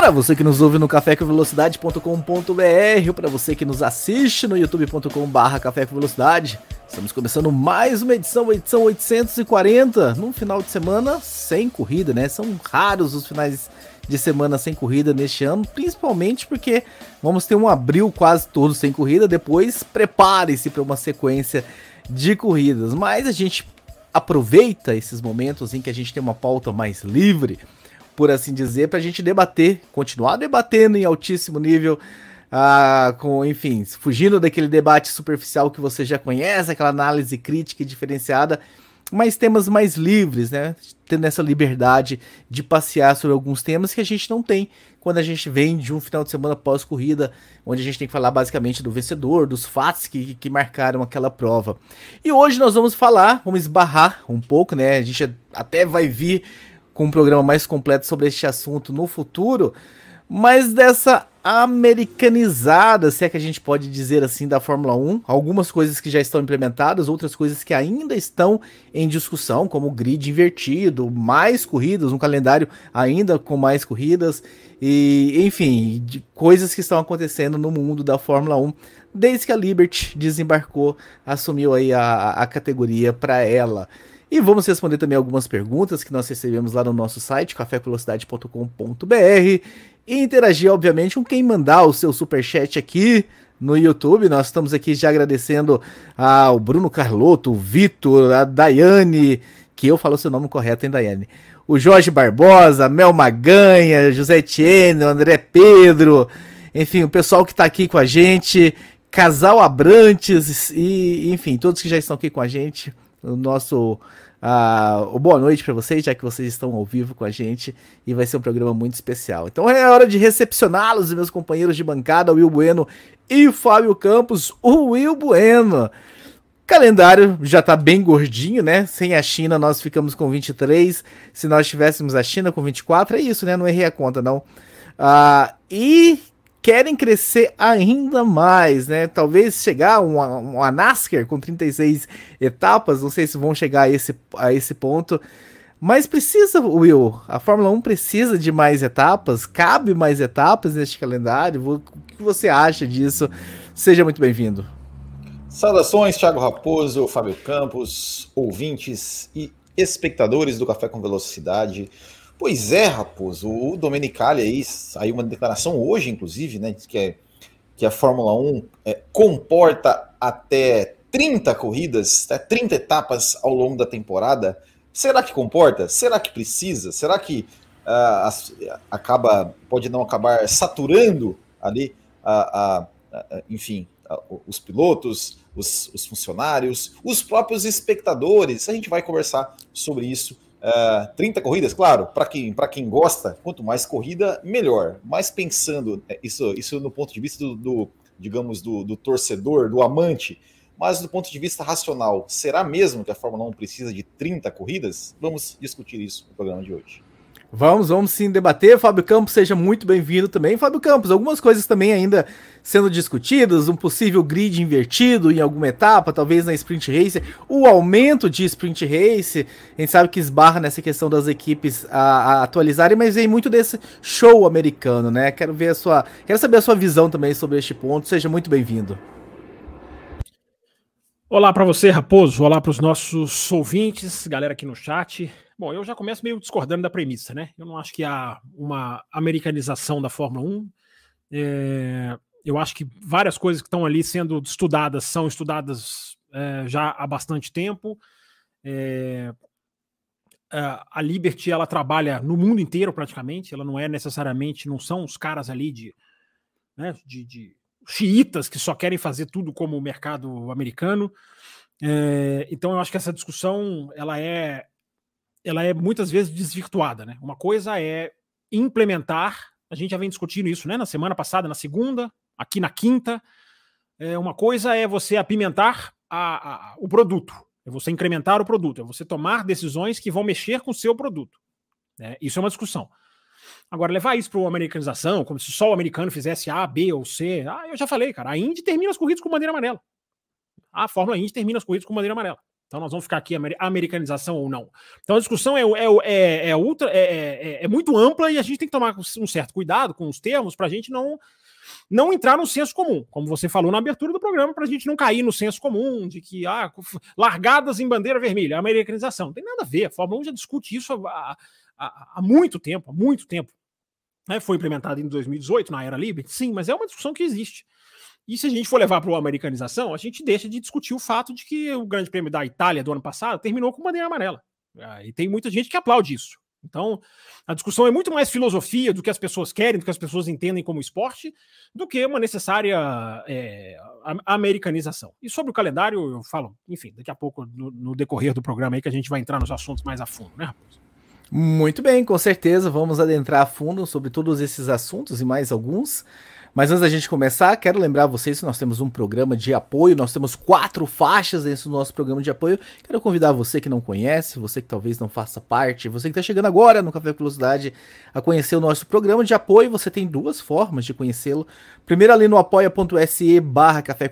Para você que nos ouve no cafécomvelocidade.com.br, para você que nos assiste no youtube.com.br Café com Velocidade, estamos começando mais uma edição, edição 840, num final de semana sem corrida, né? São raros os finais de semana sem corrida neste ano, principalmente porque vamos ter um abril quase todo sem corrida, depois prepare-se para uma sequência de corridas, mas a gente aproveita esses momentos em que a gente tem uma pauta mais livre, por assim dizer, para a gente debater, continuar debatendo em altíssimo nível, ah, com, enfim, fugindo daquele debate superficial que você já conhece, aquela análise crítica e diferenciada, mas temas mais livres, né? Tendo essa liberdade de passear sobre alguns temas que a gente não tem quando a gente vem de um final de semana pós-corrida, onde a gente tem que falar basicamente do vencedor, dos fatos que, que marcaram aquela prova. E hoje nós vamos falar, vamos esbarrar um pouco, né? A gente até vai vir com um programa mais completo sobre este assunto no futuro, mas dessa americanizada, se é que a gente pode dizer assim, da Fórmula 1. Algumas coisas que já estão implementadas, outras coisas que ainda estão em discussão, como o grid invertido, mais corridas, um calendário ainda com mais corridas, e enfim, coisas que estão acontecendo no mundo da Fórmula 1 desde que a Liberty desembarcou, assumiu aí a, a categoria para ela. E vamos responder também algumas perguntas que nós recebemos lá no nosso site, cafévelocidade.com.br. E interagir, obviamente, com quem mandar o seu super chat aqui no YouTube. Nós estamos aqui já agradecendo ao Bruno Carlotto, o Vitor, a Daiane, que eu falo seu nome correto, hein, Daiane? O Jorge Barbosa, Mel Maganha, José Etienne, André Pedro, enfim, o pessoal que está aqui com a gente, Casal Abrantes e, enfim, todos que já estão aqui com a gente o nosso uh, boa noite para vocês, já que vocês estão ao vivo com a gente e vai ser um programa muito especial. Então é hora de recepcioná-los, meus companheiros de bancada, Will Bueno e Fábio Campos, o Will Bueno. Calendário já tá bem gordinho, né? Sem a China nós ficamos com 23. Se nós tivéssemos a China com 24, é isso, né? Não errei a conta, não. Uh, e querem crescer ainda mais, né? Talvez chegar uma, uma NASCAR com 36 etapas, não sei se vão chegar a esse, a esse ponto. Mas precisa, Will, a Fórmula 1 precisa de mais etapas? Cabe mais etapas neste calendário? O que você acha disso? Seja muito bem-vindo. Saudações, Thiago Raposo, Fábio Campos, ouvintes e espectadores do Café com Velocidade. Pois é, Raposo, o Domenicali aí saiu uma declaração hoje, inclusive, né? Diz que, é, que a Fórmula 1 é, comporta até 30 corridas, até 30 etapas ao longo da temporada. Será que comporta? Será que precisa? Será que uh, acaba, pode não acabar saturando ali, uh, uh, enfim, os pilotos, os, os funcionários, os próprios espectadores? A gente vai conversar sobre isso Uh, é, 30 corridas, claro, para quem, quem gosta, quanto mais corrida, melhor. Mas pensando, é, isso, isso no ponto de vista do, do digamos, do, do, torcedor, do amante, mas do ponto de vista racional, será mesmo que a Fórmula 1 precisa de 30 corridas? Vamos discutir isso no programa de hoje. Vamos, vamos sim debater. Fábio Campos, seja muito bem-vindo também. Fábio Campos, algumas coisas também ainda sendo discutidas, um possível grid invertido em alguma etapa, talvez na sprint race, o aumento de sprint race, a gente sabe que esbarra nessa questão das equipes a, a atualizarem, mas vem muito desse show americano, né? Quero ver a sua, quero saber a sua visão também sobre este ponto. Seja muito bem-vindo. Olá para você, Raposo. Olá para os nossos ouvintes, galera aqui no chat. Bom, eu já começo meio discordando da premissa, né? Eu não acho que há uma americanização da Fórmula 1. É, eu acho que várias coisas que estão ali sendo estudadas são estudadas é, já há bastante tempo. É, a Liberty ela trabalha no mundo inteiro praticamente. Ela não é necessariamente, não são os caras ali de, né, de, de xiitas que só querem fazer tudo como o mercado americano. É, então eu acho que essa discussão ela é ela é muitas vezes desvirtuada, né? Uma coisa é implementar, a gente já vem discutindo isso, né? Na semana passada, na segunda, aqui na quinta. É, uma coisa é você apimentar a, a, o produto, é você incrementar o produto, é você tomar decisões que vão mexer com o seu produto. Né? Isso é uma discussão. Agora, levar isso para a americanização, como se só o americano fizesse A, B ou C. Ah, eu já falei, cara. A Indy termina as corridas com bandeira amarela. A Fórmula Indy termina as corridas com bandeira amarela. Então nós vamos ficar aqui americanização ou não. Então a discussão é, é, é, é ultra, é, é, é, muito ampla e a gente tem que tomar um certo cuidado com os termos para a gente não não entrar no senso comum, como você falou na abertura do programa, para a gente não cair no senso comum de que ah, largadas em bandeira vermelha, americanização. Não tem nada a ver. A Fórmula 1 já discute isso há, há, há muito tempo, há muito tempo. É, foi implementado em 2018 na era Liberty, sim, mas é uma discussão que existe. E se a gente for levar para a americanização, a gente deixa de discutir o fato de que o Grande Prêmio da Itália do ano passado terminou com bandeira amarela. E tem muita gente que aplaude isso. Então, a discussão é muito mais filosofia do que as pessoas querem, do que as pessoas entendem como esporte, do que uma necessária é, americanização. E sobre o calendário, eu falo, enfim, daqui a pouco, no, no, decorrer do programa aí, que a gente vai entrar nos assuntos mais a fundo, né, Raposo? Muito bem, com certeza. Vamos adentrar a fundo sobre todos esses assuntos e mais alguns. Mas antes da gente começar, quero lembrar vocês que nós temos um programa de apoio, nós temos quatro faixas dentro do nosso programa de apoio. Quero convidar você que não conhece, você que talvez não faça parte, você que está chegando agora no Café Velocidade a conhecer o nosso programa de apoio. Você tem duas formas de conhecê-lo. Primeiro ali no apoia.se barra Café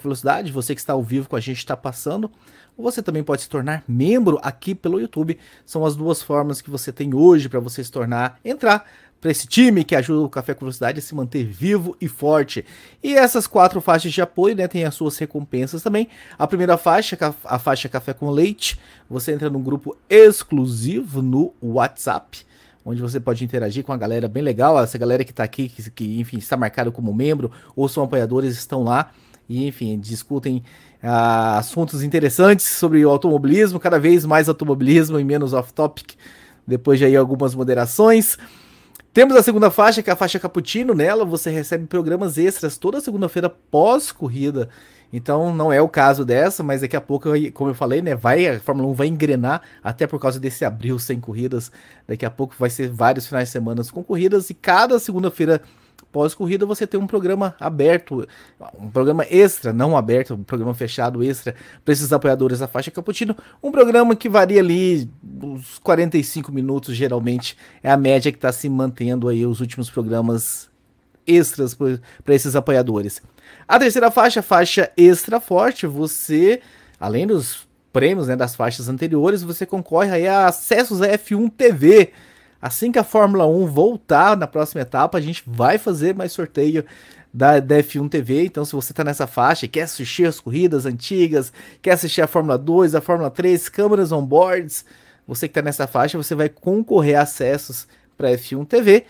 você que está ao vivo com a gente está passando. Você também pode se tornar membro aqui pelo YouTube. São as duas formas que você tem hoje para você se tornar, entrar para esse time que ajuda o Café com Velocidade a se manter vivo e forte. E essas quatro faixas de apoio, né, tem as suas recompensas também. A primeira faixa, a faixa Café com Leite, você entra num grupo exclusivo no WhatsApp, onde você pode interagir com a galera bem legal, essa galera que está aqui, que, que, enfim, está marcado como membro ou são apoiadores, estão lá e, enfim, discutem uh, assuntos interessantes sobre o automobilismo, cada vez mais automobilismo e menos off-topic, depois de aí algumas moderações. Temos a segunda faixa, que é a faixa Cappuccino. Nela você recebe programas extras toda segunda-feira pós-corrida. Então não é o caso dessa, mas daqui a pouco, como eu falei, né, vai a Fórmula 1 vai engrenar até por causa desse abril sem corridas. Daqui a pouco vai ser vários finais de semana com corridas e cada segunda-feira pós-corrida você tem um programa aberto, um programa extra, não aberto, um programa fechado extra para esses apoiadores da faixa Cappuccino. Um programa que varia ali uns 45 minutos, geralmente é a média que está se mantendo aí os últimos programas extras para esses apoiadores. A terceira faixa, faixa extra forte, você, além dos prêmios né, das faixas anteriores, você concorre aí a acessos a F1 TV Assim que a Fórmula 1 voltar na próxima etapa, a gente vai fazer mais sorteio da, da F1 TV. Então, se você está nessa faixa e quer assistir as corridas antigas, quer assistir a Fórmula 2, a Fórmula 3, câmeras on-boards, você que está nessa faixa, você vai concorrer a acessos para F1 TV.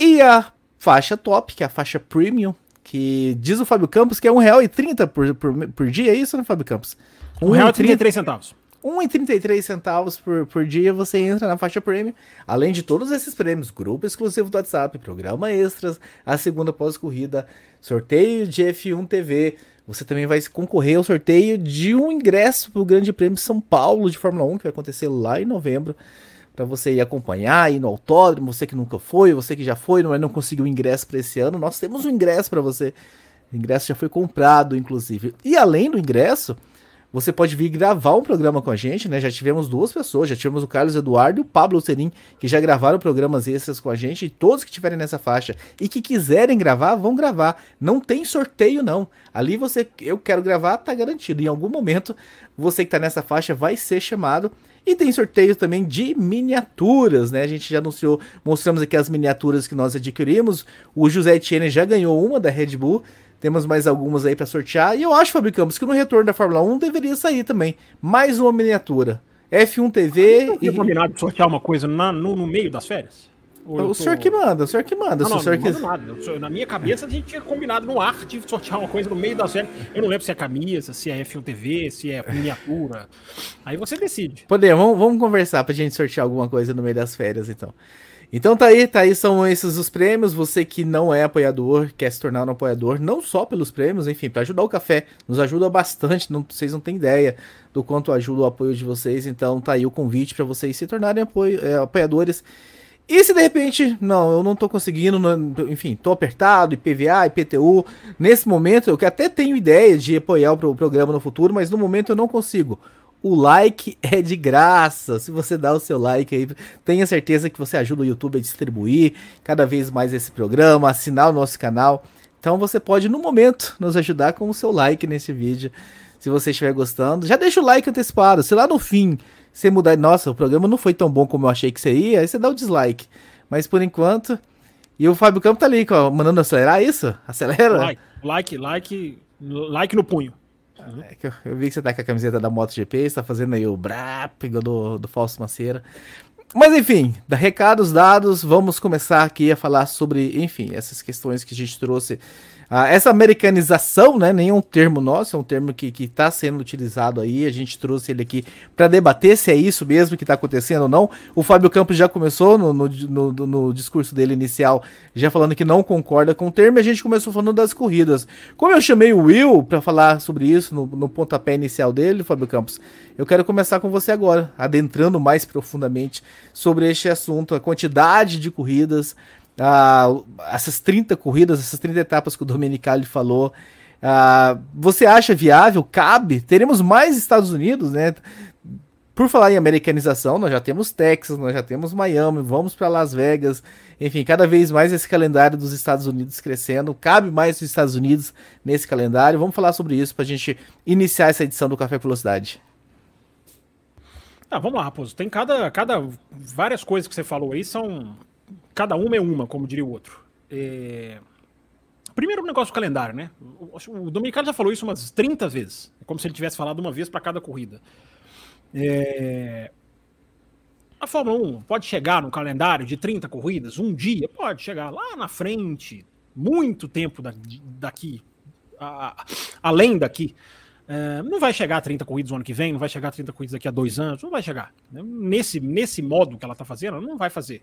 E a faixa top, que é a faixa premium, que diz o Fábio Campos que é R$1,30 por, por, por dia, é isso, né, Fábio Campos? R$1,33 centavos. 1,33 centavos por, por dia você entra na faixa prêmio. Além de todos esses prêmios, grupo exclusivo do WhatsApp, programa extras, a segunda pós-corrida, sorteio de F1 TV. Você também vai concorrer ao sorteio de um ingresso para o Grande Prêmio São Paulo de Fórmula 1, que vai acontecer lá em novembro. Para você ir acompanhar, ir no autódromo, você que nunca foi, você que já foi, não, não conseguiu ingresso para esse ano, nós temos um ingresso para você. O ingresso já foi comprado, inclusive. E além do ingresso, você pode vir gravar um programa com a gente, né? Já tivemos duas pessoas, já tivemos o Carlos Eduardo e o Pablo Serim, que já gravaram programas extras com a gente, e todos que estiverem nessa faixa e que quiserem gravar, vão gravar. Não tem sorteio, não. Ali você, eu quero gravar, tá garantido. Em algum momento, você que tá nessa faixa vai ser chamado. E tem sorteio também de miniaturas, né? A gente já anunciou, mostramos aqui as miniaturas que nós adquirimos. O José Etienne já ganhou uma da Red Bull. Temos mais algumas aí para sortear. E eu acho, Fábio Campos, que no retorno da Fórmula 1 deveria sair também. Mais uma miniatura. F1 TV. e combinado de sortear uma coisa na, no, no meio das férias? o tô... senhor que manda, o senhor que manda. Não, não, o senhor não que... nada. Na minha cabeça a gente tinha combinado no ar de sortear uma coisa no meio das férias. Eu não lembro se é camisa, se é F1 TV, se é miniatura. Aí você decide. Podemos, vamos, vamos conversar pra gente sortear alguma coisa no meio das férias, então. Então tá aí, tá aí, são esses os prêmios. Você que não é apoiador, quer se tornar um apoiador, não só pelos prêmios, enfim, para ajudar o café. Nos ajuda bastante, não, vocês não têm ideia do quanto ajuda o apoio de vocês. Então tá aí o convite para vocês se tornarem apoio, é, apoiadores. E se de repente, não, eu não tô conseguindo, não, enfim, tô apertado, IPVA, IPTU, nesse momento eu que até tenho ideia de apoiar o programa no futuro, mas no momento eu não consigo. O like é de graça. Se você dá o seu like aí, tenha certeza que você ajuda o YouTube a distribuir cada vez mais esse programa, assinar o nosso canal. Então você pode, no momento, nos ajudar com o seu like nesse vídeo. Se você estiver gostando, já deixa o like antecipado. Se lá no fim você mudar, nossa, o programa não foi tão bom como eu achei que seria, aí você dá o dislike. Mas por enquanto. E o Fábio Campos tá ali, ó, mandando acelerar isso? Acelera? Like, like, like, like no punho. É eu, eu, vi que você tá com a camiseta da MotoGP, você tá fazendo aí o brap do, do Falso Maceira. Mas enfim, recados dados, vamos começar aqui a falar sobre, enfim, essas questões que a gente trouxe ah, essa americanização, né, nem é um termo nosso, é um termo que está sendo utilizado aí. A gente trouxe ele aqui para debater se é isso mesmo que está acontecendo ou não. O Fábio Campos já começou no, no, no, no, discurso dele inicial, já falando que não concorda com o termo, e a gente começou falando das corridas. Como eu chamei o Will para falar sobre isso no, no pontapé inicial dele, Fábio Campos, eu quero começar com você agora, adentrando mais profundamente sobre este assunto, a quantidade de corridas, ah, essas 30 corridas, essas 30 etapas que o Domenicali falou, ah, você acha viável? Cabe? Teremos mais Estados Unidos, né? Por falar em americanização, nós já temos Texas, nós já temos Miami, vamos para Las Vegas, enfim, cada vez mais esse calendário dos Estados Unidos crescendo, cabe mais os Estados Unidos nesse calendário. Vamos falar sobre isso para a gente iniciar essa edição do Café Velocidade. Ah, vamos lá, Raposo. Tem cada, cada várias coisas que você falou aí são cada uma é uma, como diria o outro. É... Primeiro o negócio do calendário, né? O Dominicano já falou isso umas 30 vezes. É como se ele tivesse falado uma vez para cada corrida. É... A Fórmula 1 pode chegar no calendário de 30 corridas, um dia, pode chegar lá na frente, muito tempo daqui, a, além daqui. É, não vai chegar a 30 corridas no ano que vem, não vai chegar a 30 corridas daqui a dois anos, não vai chegar. Nesse, nesse modo que ela está fazendo, não vai fazer.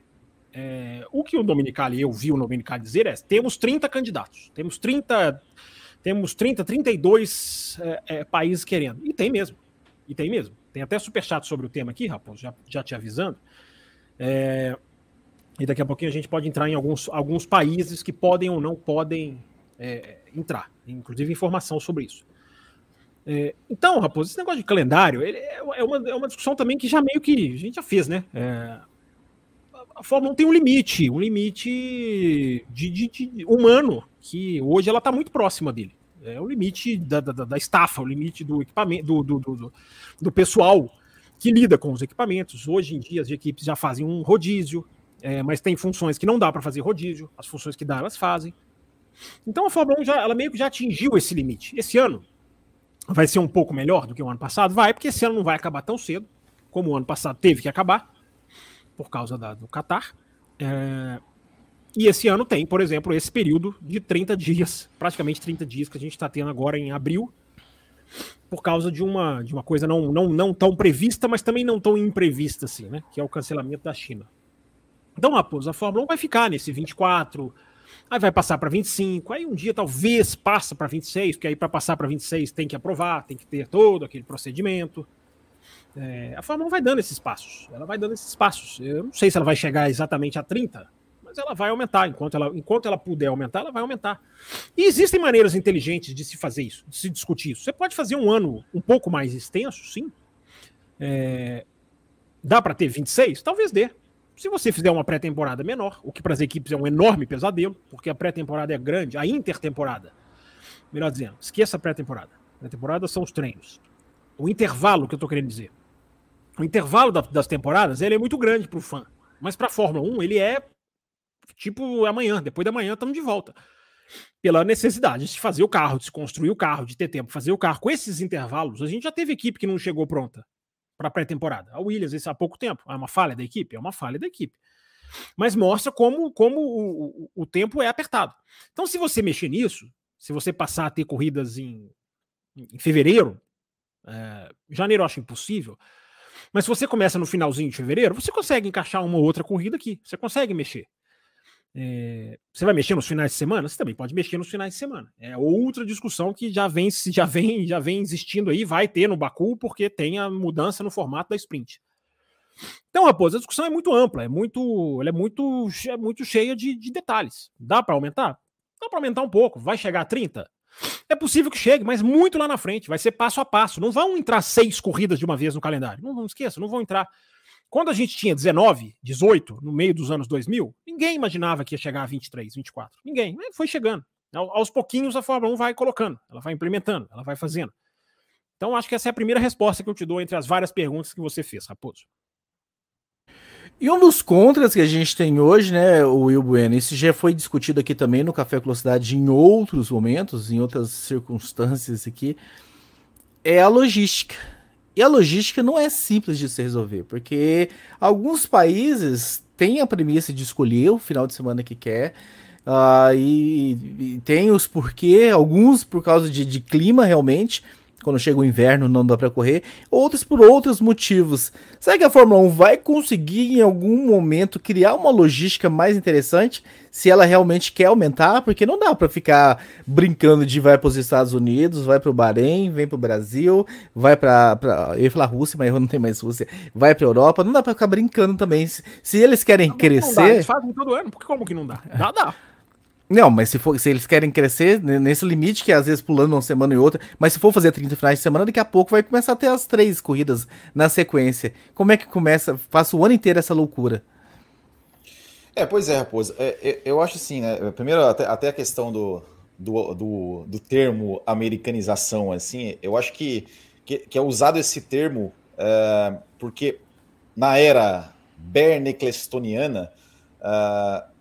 É, o que o Dominicali, eu vi o Dominicali dizer é: temos 30 candidatos, temos 30, temos 30, 32 é, é, países querendo. E tem mesmo. E tem mesmo. Tem até superchat sobre o tema aqui, Raposo, já, já te avisando. É, e daqui a pouquinho a gente pode entrar em alguns, alguns países que podem ou não podem é, entrar, inclusive informação sobre isso. É, então, Raposo, esse negócio de calendário é, é, uma, é uma discussão também que já meio que a gente já fez, né? É, a Fórmula 1 tem um limite, um limite de, de, de humano, que hoje ela está muito próxima dele. É o limite da, da, da estafa, o limite do equipamento, do, do, do, do, pessoal que lida com os equipamentos. Hoje em dia as equipes já fazem um rodízio, é, mas tem funções que não dá para fazer rodízio, as funções que dá elas fazem. Então a Fórmula 1 já, ela meio que já atingiu esse limite. Esse ano vai ser um pouco melhor do que o ano passado? Vai, porque esse ano não vai acabar tão cedo, como o ano passado teve que acabar por causa da, do Qatar. É, e esse ano tem, por exemplo, esse período de 30 dias, praticamente 30 dias que a gente está tendo agora em abril, por causa de uma, de uma coisa não, não, não tão prevista, mas também não tão imprevista assim, né? Que é o cancelamento da China. Então, Raposo, a Fórmula 1 vai ficar nesse 24, aí vai passar para 25, aí um dia talvez passa para 26, porque aí para passar para 26 tem que aprovar, tem que ter todo aquele procedimento. É, a Fórmula 1 vai dando esses passos. Ela vai dando esses passos. Eu não sei se ela vai chegar exatamente a 30, mas ela vai aumentar. Enquanto ela, enquanto ela puder aumentar, ela vai aumentar. E existem maneiras inteligentes de se fazer isso, de se discutir isso. Você pode fazer um ano um pouco mais extenso, sim. É, dá para ter 26? Talvez dê. Se você fizer uma pré-temporada menor, o que para as equipes é um enorme pesadelo, porque a pré-temporada é grande, a intertemporada, melhor dizendo, esqueça a pré-temporada. Pré-temporada são os treinos. O intervalo que eu estou querendo dizer o intervalo da, das temporadas ele é muito grande para o fã. Mas para a Fórmula 1, ele é tipo amanhã, depois da manhã estamos de volta. Pela necessidade de fazer o carro, de se construir o carro, de ter tempo fazer o carro. Com esses intervalos, a gente já teve equipe que não chegou pronta para pré-temporada. A Williams, isso há pouco tempo. É uma falha da equipe? É uma falha da equipe. Mas mostra como, como o, o, o tempo é apertado. Então, se você mexer nisso, se você passar a ter corridas em, em fevereiro, é, janeiro eu acho impossível, mas se você começa no finalzinho de fevereiro, você consegue encaixar uma ou outra corrida aqui. Você consegue mexer. É, você vai mexer nos finais de semana? Você também pode mexer nos finais de semana. É outra discussão que já vem, já vem, já vem existindo aí, vai ter no Baku, porque tem a mudança no formato da sprint. Então, Raposo, a discussão é muito ampla, é muito, ela é muito, é muito cheia de, de detalhes. Dá para aumentar? Dá para aumentar um pouco. Vai chegar a 30? É possível que chegue, mas muito lá na frente. Vai ser passo a passo. Não vão entrar seis corridas de uma vez no calendário. Não, não esqueça, não vão entrar. Quando a gente tinha 19, 18, no meio dos anos 2000, ninguém imaginava que ia chegar a 23, 24. Ninguém. Foi chegando. Aos pouquinhos a Fórmula 1 vai colocando, ela vai implementando, ela vai fazendo. Então acho que essa é a primeira resposta que eu te dou entre as várias perguntas que você fez, Raposo. E um dos contras que a gente tem hoje, né, o Will Bueno, isso já foi discutido aqui também no Café Velocidade em outros momentos, em outras circunstâncias aqui, é a logística. E a logística não é simples de se resolver, porque alguns países têm a premissa de escolher o final de semana que quer, uh, e, e, tem os porquê, alguns por causa de, de clima realmente, quando chega o inverno não dá para correr, outros por outros motivos. Será que a Fórmula 1 vai conseguir em algum momento criar uma logística mais interessante se ela realmente quer aumentar? Porque não dá para ficar brincando de vai para os Estados Unidos, vai para o Bahrein, vem para o Brasil, vai para eu ia falar Rússia, mas eu não tenho mais Rússia, vai para Europa. Não dá para ficar brincando também. Se, se eles querem não, crescer, não dá. eles fazem todo ano. Por que como que não dá? Dá, dá. Não, mas se, for, se eles querem crescer nesse limite, que é às vezes pulando uma semana e outra, mas se for fazer 30 finais de semana, daqui a pouco vai começar a ter as três corridas na sequência. Como é que começa? Passa o ano inteiro essa loucura. É, pois é, Raposo. É, é, eu acho assim, né? Primeiro, até, até a questão do, do, do, do, termo americanização, assim, eu acho que, que, que é usado esse termo é, porque na era berneclestoniana, uh,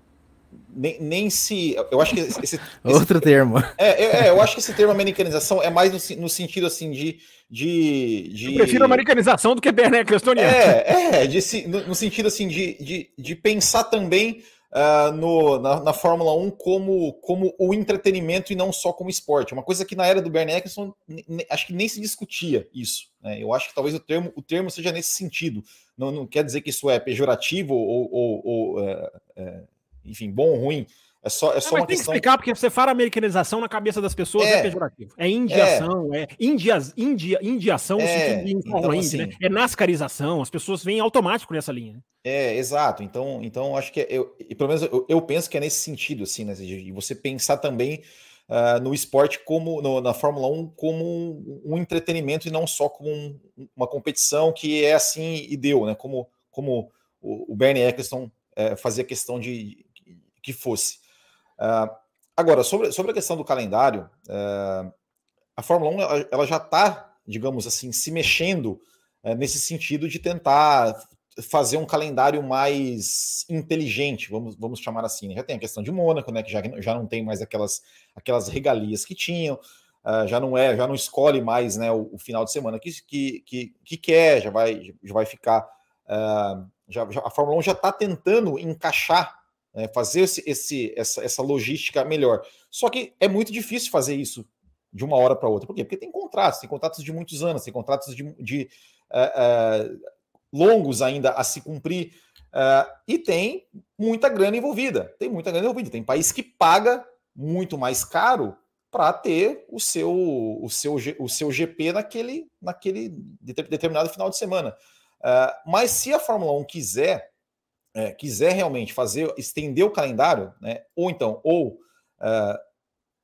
nem, nem se. Eu acho que esse. esse Outro termo. É, é, é, eu acho que esse termo americanização é mais no, no sentido assim de. de, de... Eu prefiro americanização do que Berneck. É, é de, no, no, sentido assim de, de, de pensar também uh, no, na, na, Fórmula 1 como, como o entretenimento e não só como esporte. Uma coisa que na era do Bernie Eccleston, acho que nem se discutia isso. Né? Eu acho que talvez o termo, o termo seja nesse sentido. Não, não quer dizer que isso é pejorativo ou, ou, ou é, é, enfim, bom ou ruim. É só, é só uma tem questão... que explicar, porque você fala americanização na cabeça das pessoas é, é pejorativo. É indiação, é, é indias, india, indiação no é, sentido de então, assim, né? É nascarização, as pessoas vêm automático nessa linha. Né? É, exato. Então, então acho que é, eu, e pelo menos eu, eu, penso que é nesse sentido, assim, né? De você pensar também uh, no esporte como no, na Fórmula 1 como um, um, entretenimento e não só como um, uma competição que é assim e deu, né? Como, como o, o Bernie Eccleston é, fazia questão de que fosse. Uh, agora, sobre, sobre a questão do calendário, uh, a Fórmula 1 ela, ela já está, digamos assim, se mexendo uh, nesse sentido de tentar fazer um calendário mais inteligente, vamos, vamos chamar assim. Né? Já tem a questão de Mônaco, né, que já, já não tem mais aquelas, aquelas regalias que tinham, uh, já não é, já não escolhe mais né, o, o final de semana que, que, que, que, quer, já vai, já vai ficar. Uh, já, já, a Fórmula 1 já está tentando encaixar né, fazer esse, esse, essa, essa logística melhor. Só que é muito difícil fazer isso de uma hora para outra. Por quê? Porque tem contratos, tem contratos de muitos anos, tem contratos de, de uh, uh, longos ainda a se cumprir. Uh, e tem muita grana envolvida. Tem muita grana envolvida. Tem país que paga muito mais caro para ter o seu, o, seu, o seu GP naquele, naquele determinado final de semana. mas se a Fórmula 1 quiser é, quiser realmente fazer, estender o calendário, né, ou então, ou uh,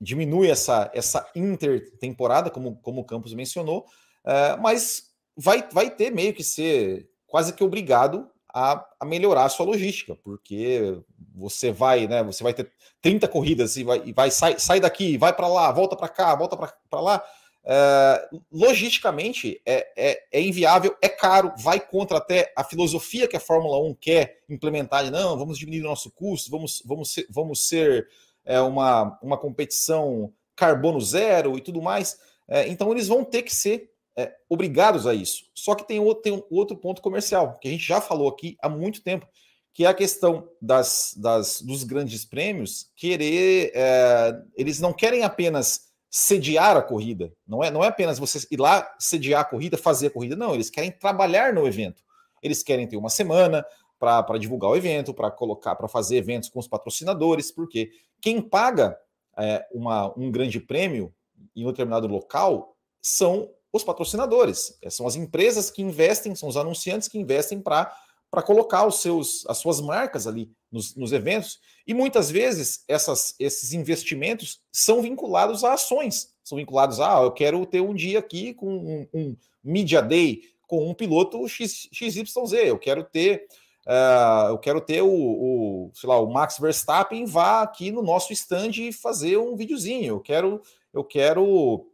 diminui essa, essa intertemporada, como, como o Campos mencionou, uh, mas vai, vai ter meio que ser quase que obrigado a, a, melhorar a sua logística, porque você vai, né, você vai ter 30 corridas e vai, e vai sai, sai daqui, vai para lá, volta para cá, volta para lá, Uh, logisticamente é, é, é, inviável, é caro, vai contra até a filosofia que a Fórmula 1 quer implementar. De, não, vamos diminuir o nosso custo, vamos, vamos ser, vamos ser é, uma, uma competição carbono zero e tudo mais. É, então eles vão ter que ser é, obrigados a isso. Só que tem outro, tem outro ponto comercial, que a gente já falou aqui há muito tempo, que é a questão das, das, dos grandes prêmios querer. É, eles não querem apenas sediar a corrida. Não é, não é apenas você ir lá sediar a corrida, fazer a corrida. Não, eles querem trabalhar no evento. Eles querem ter uma semana para divulgar o evento, para colocar, para fazer eventos com os patrocinadores, porque quem paga é, uma, um grande prêmio em um determinado local são os patrocinadores. É, são as empresas que investem, são os anunciantes que investem para para colocar os seus, as suas marcas ali nos, nos, eventos. E muitas vezes essas, esses investimentos são vinculados a ações. São vinculados a, ah, eu quero ter um dia aqui com um, um Media Day com um piloto X, XYZ, eu quero ter. Uh, eu quero ter o, o, sei lá, o Max Verstappen vá aqui no nosso stand e fazer um videozinho. Eu quero, eu quero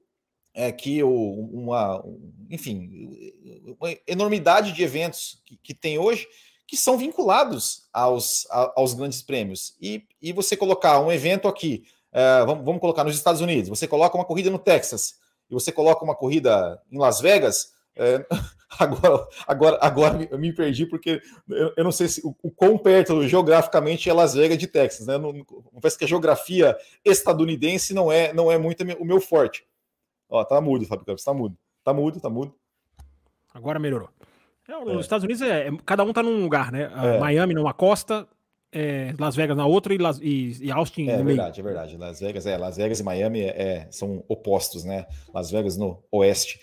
é, que o, uma, enfim, enormidade de eventos que, que tem hoje que são vinculados aos, aos grandes prêmios. E, e você colocar um evento aqui, é, vamos, vamos colocar nos Estados Unidos, você coloca uma corrida no Texas e você coloca uma corrida em Las Vegas, é, agora, agora, agora eu me perdi porque eu, eu não sei se o, o quão perto geograficamente é Las Vegas de Texas, né? Não, parece que a geografia estadunidense não é, não é muito o meu forte. Ó, tá mudo, Fábio Campos, tá mudo. Tá mudo, tá mudo. Agora melhorou. É, nos é. Estados Unidos, é, é, cada um tá num lugar, né? É. Miami numa costa, é, Las Vegas na outra e, Las, e, e Austin é, no meio. É verdade, é verdade. Las Vegas, é, Las Vegas e Miami é, são opostos, né? Las Vegas no oeste.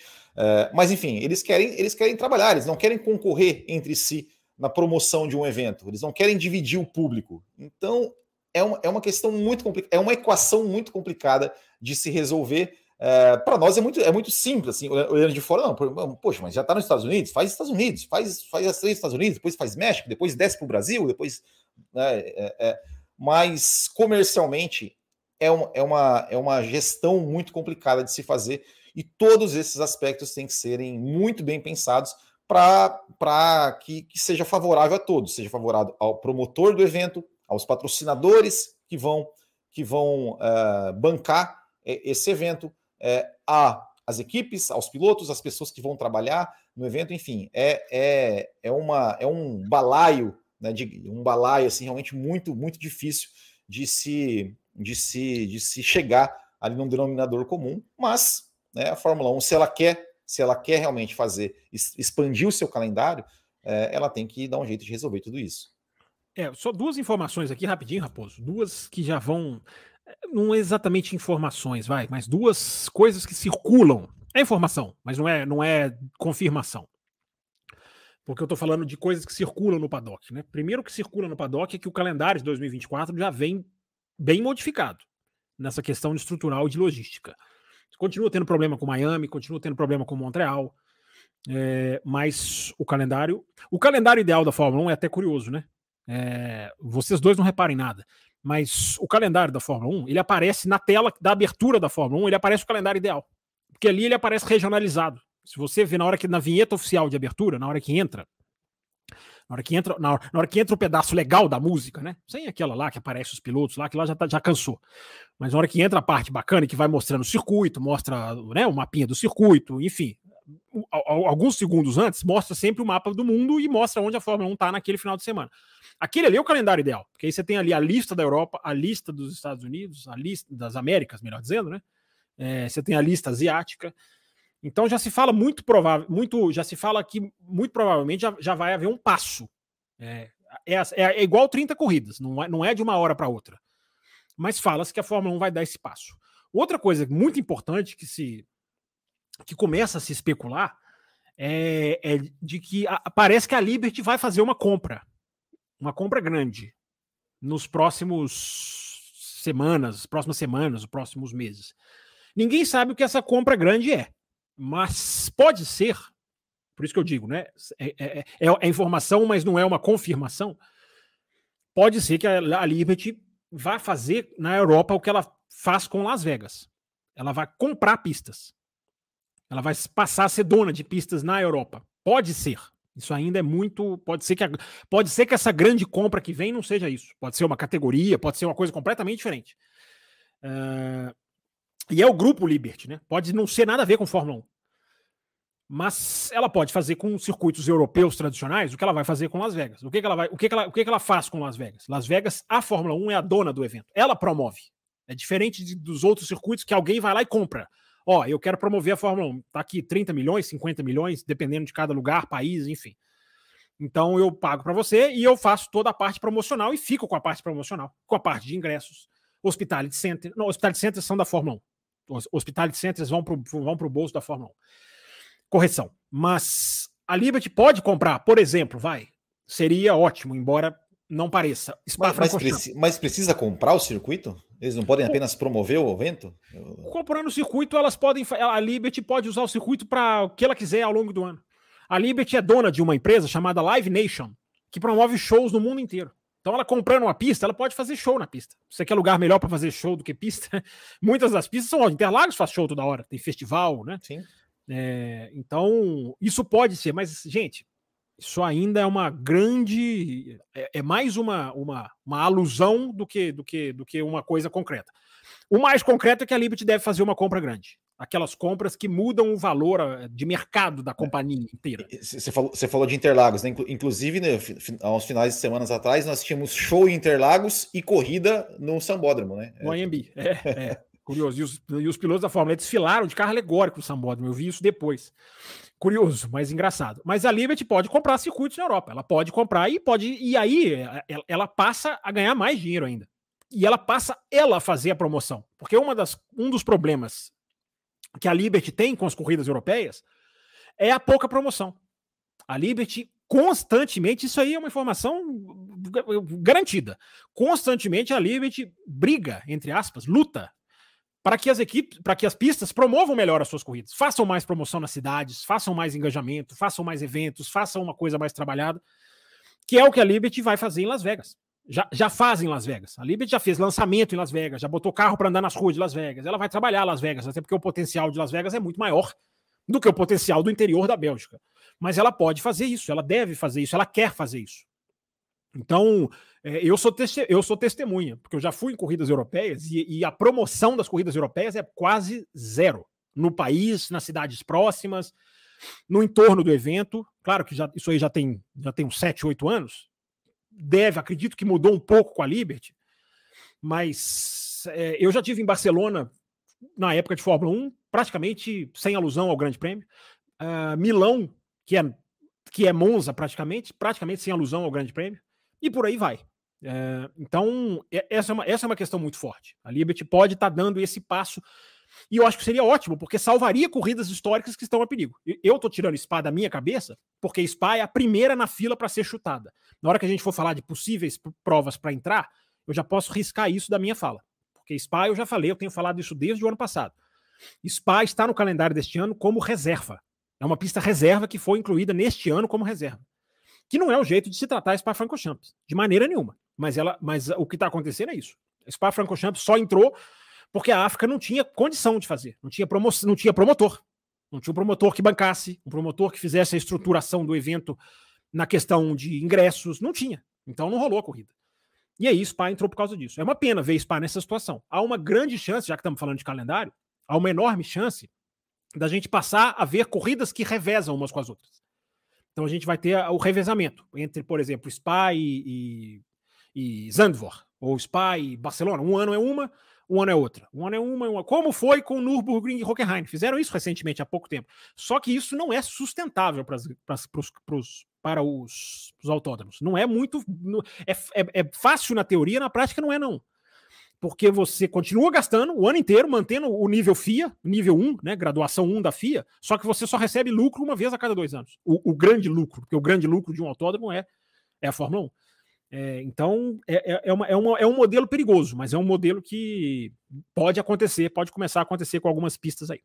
mas enfim, eles querem, eles querem trabalhar, eles não querem concorrer entre si na promoção de um evento, eles não querem dividir o público. Então, é uma, é uma questão muito complicada, é uma equação muito complicada de se resolver é, para nós é muito, é muito simples, assim, olhando de fora, não, poxa, mas já está nos Estados Unidos, faz Estados Unidos, faz, faz as três Estados Unidos, depois faz México, depois desce para o Brasil, depois. Né, é, é, mas comercialmente é uma, é, uma, é uma gestão muito complicada de se fazer e todos esses aspectos têm que serem muito bem pensados para que, que seja favorável a todos, seja favorável ao promotor do evento, aos patrocinadores que vão, que vão uh, bancar esse evento, é, a as equipes, aos pilotos, às pessoas que vão trabalhar no evento, enfim, é, é, é, uma, é um balaio, né, de, um balaio assim, realmente muito, muito difícil de se, de se, de se chegar ali num denominador comum, mas né, a Fórmula 1, se ela quer, se ela quer realmente fazer, expandir o seu calendário, é, ela tem que dar um jeito de resolver tudo isso. É, só duas informações aqui rapidinho, Raposo. Duas que já vão não é exatamente informações, vai, mas duas coisas que circulam. É informação, mas não é, não é confirmação. Porque eu estou falando de coisas que circulam no paddock. Né? Primeiro que circula no paddock é que o calendário de 2024 já vem bem modificado nessa questão estrutural e de logística. Continua tendo problema com Miami, continua tendo problema com Montreal, é, mas o calendário. O calendário ideal da Fórmula 1 é até curioso, né? É, vocês dois não reparem nada mas o calendário da Fórmula 1, ele aparece na tela da abertura da Fórmula 1, ele aparece o calendário ideal. Porque ali ele aparece regionalizado. Se você vê na hora que na vinheta oficial de abertura, na hora que entra, na hora que entra, na hora, na hora que entra o pedaço legal da música, né? Sem aquela lá que aparece os pilotos lá, que lá já, tá, já cansou. Mas na hora que entra a parte bacana que vai mostrando o circuito, mostra né, o mapinha do circuito, enfim, alguns segundos antes, mostra sempre o mapa do mundo e mostra onde a Fórmula 1 está naquele final de semana. Aquele ali é o calendário ideal, porque aí você tem ali a lista da Europa, a lista dos Estados Unidos, a lista das Américas, melhor dizendo, né? É, você tem a lista asiática. Então já se fala muito provável, muito, já se fala que muito provavelmente já, já vai haver um passo. É, é, é, é igual 30 corridas, não é, não é de uma hora para outra. Mas fala-se que a Fórmula 1 vai dar esse passo. Outra coisa muito importante que se que começa a se especular é, é de que a, parece que a Liberty vai fazer uma compra uma compra grande nos próximos semanas, próximas semanas, os próximos meses. Ninguém sabe o que essa compra grande é, mas pode ser, por isso que eu digo, né? É, é, é, é informação, mas não é uma confirmação. Pode ser que a, a Liberty vá fazer na Europa o que ela faz com Las Vegas. Ela vai comprar pistas. Ela vai passar a ser dona de pistas na Europa. Pode ser. Isso ainda é muito. Pode ser, que a, pode ser que essa grande compra que vem não seja isso. Pode ser uma categoria, pode ser uma coisa completamente diferente. Uh, e é o grupo Liberty, né? Pode não ser nada a ver com Fórmula 1. Mas ela pode fazer com circuitos europeus tradicionais o que ela vai fazer com Las Vegas. O que, que ela vai, o que, que ela, o que, que ela faz com Las Vegas? Las Vegas, a Fórmula 1 é a dona do evento. Ela promove. É diferente de, dos outros circuitos que alguém vai lá e compra. Ó, eu quero promover a Fórmula 1. Tá aqui 30 milhões, 50 milhões, dependendo de cada lugar, país, enfim. Então eu pago para você e eu faço toda a parte promocional e fico com a parte promocional, com a parte de ingressos. Hospitality Center, não, Hospitality Centers são da Fórmula 1. Os Hospitality Centers vão para vão o bolso da Fórmula 1. correção. Mas a Liberty pode comprar, por exemplo, vai. Seria ótimo, embora não pareça. Mas, mas, preci mas, precisa comprar o circuito? Eles não podem apenas promover o evento? Comprando o circuito, elas podem. A Liberty pode usar o circuito para o que ela quiser ao longo do ano. A Liberty é dona de uma empresa chamada Live Nation, que promove shows no mundo inteiro. Então, ela comprando uma pista, ela pode fazer show na pista. Você quer lugar melhor para fazer show do que pista? Muitas das pistas são. Interlagos faz show toda hora, tem festival, né? Sim. É, então, isso pode ser, mas, gente, isso ainda é uma grande. É, é, mais uma, uma, uma alusão do que, do, que, do que uma coisa concreta. O mais concreto é que a Liberty deve fazer uma compra grande. Aquelas compras que mudam o valor eh, de mercado da companhia inteira. Você falou, você falou de Interlagos, né? Inclusive, né, uns finais de semanas atrás, nós tínhamos show em Interlagos e corrida no Sambódromo, né? No AMB. É, é. Curioso. E os, e os, pilotos da Fórmula desfilaram de carro alegórico no Sambódromo. Eu vi isso depois. Curioso, mas engraçado. Mas a Liberty pode comprar circuitos na Europa. Ela pode comprar e pode. E aí ela, ela passa a ganhar mais dinheiro ainda. E ela passa ela a fazer a promoção. Porque uma das, um dos problemas que a Liberty tem com as corridas europeias é a pouca promoção. A Liberty constantemente, isso aí é uma informação garantida. Constantemente a Liberty briga, entre aspas, luta para que as equipes, para que as pistas promovam melhor as suas corridas, façam mais promoção nas cidades, façam mais engajamento, façam mais eventos, façam uma coisa mais trabalhada, que é o que a Liberty vai fazer em Las Vegas. Já, já faz em Las Vegas. A Liberty já fez lançamento em Las Vegas, já botou carro para andar nas ruas de Las Vegas. Ela vai trabalhar Las Vegas, até porque o potencial de Las Vegas é muito maior do que o potencial do interior da Bélgica. Mas ela pode fazer isso, ela deve fazer isso, ela quer fazer isso. Então, é, eu, sou eu sou testemunha, porque eu já fui em corridas europeias e, e, a promoção das corridas europeias é quase zero no país, nas cidades próximas, no entorno do evento. Claro que já, isso aí já tem, já tem uns 7, 8 anos. Deve, acredito que mudou um pouco com a Liberty, mas é, eu já tive em Barcelona na época de Fórmula 1, praticamente sem alusão ao Grande Prêmio. Uh, Milão, que é, que é Monza praticamente, praticamente sem alusão ao Grande Prêmio e por aí vai. É, então, essa é, uma, essa é uma questão muito forte. A Liberty pode estar tá dando esse passo, e eu acho que seria ótimo, porque salvaria corridas históricas que estão a perigo. Eu estou tirando Spa da minha cabeça, porque Spa é a primeira na fila para ser chutada. Na hora que a gente for falar de possíveis provas para entrar, eu já posso riscar isso da minha fala. Porque Spa, eu já falei, eu tenho falado isso desde o ano passado. Spa está no calendário deste ano como reserva. É uma pista reserva que foi incluída neste ano como reserva que não é o jeito de se tratar Spa-Francorchamps, de maneira nenhuma. Mas ela, mas o que está acontecendo é isso. Spa-Francorchamps só entrou porque a África não tinha condição de fazer, não tinha, promo, não tinha promotor, não tinha um promotor que bancasse, um promotor que fizesse a estruturação do evento na questão de ingressos, não tinha. Então não rolou a corrida. E aí Spa entrou por causa disso. É uma pena ver Spa nessa situação. Há uma grande chance, já que estamos falando de calendário, há uma enorme chance da gente passar a ver corridas que revezam umas com as outras. Então a gente vai ter o revezamento entre, por exemplo, Spa e, e, e Zandvoort, ou Spa e Barcelona. Um ano é uma, um ano é outra. Um ano é uma, uma. Como foi com Nürburgring e Hockenheim? Fizeram isso recentemente, há pouco tempo. Só que isso não é sustentável para, os, para os, os autódromos. Não é muito. É, é, é fácil na teoria, na prática não é, não porque você continua gastando o ano inteiro, mantendo o nível FIA, nível 1, né, graduação 1 da FIA, só que você só recebe lucro uma vez a cada dois anos. O, o grande lucro, porque o grande lucro de um autódromo é, é a Fórmula 1. É, então, é, é, é, uma, é, uma, é um modelo perigoso, mas é um modelo que pode acontecer, pode começar a acontecer com algumas pistas aí.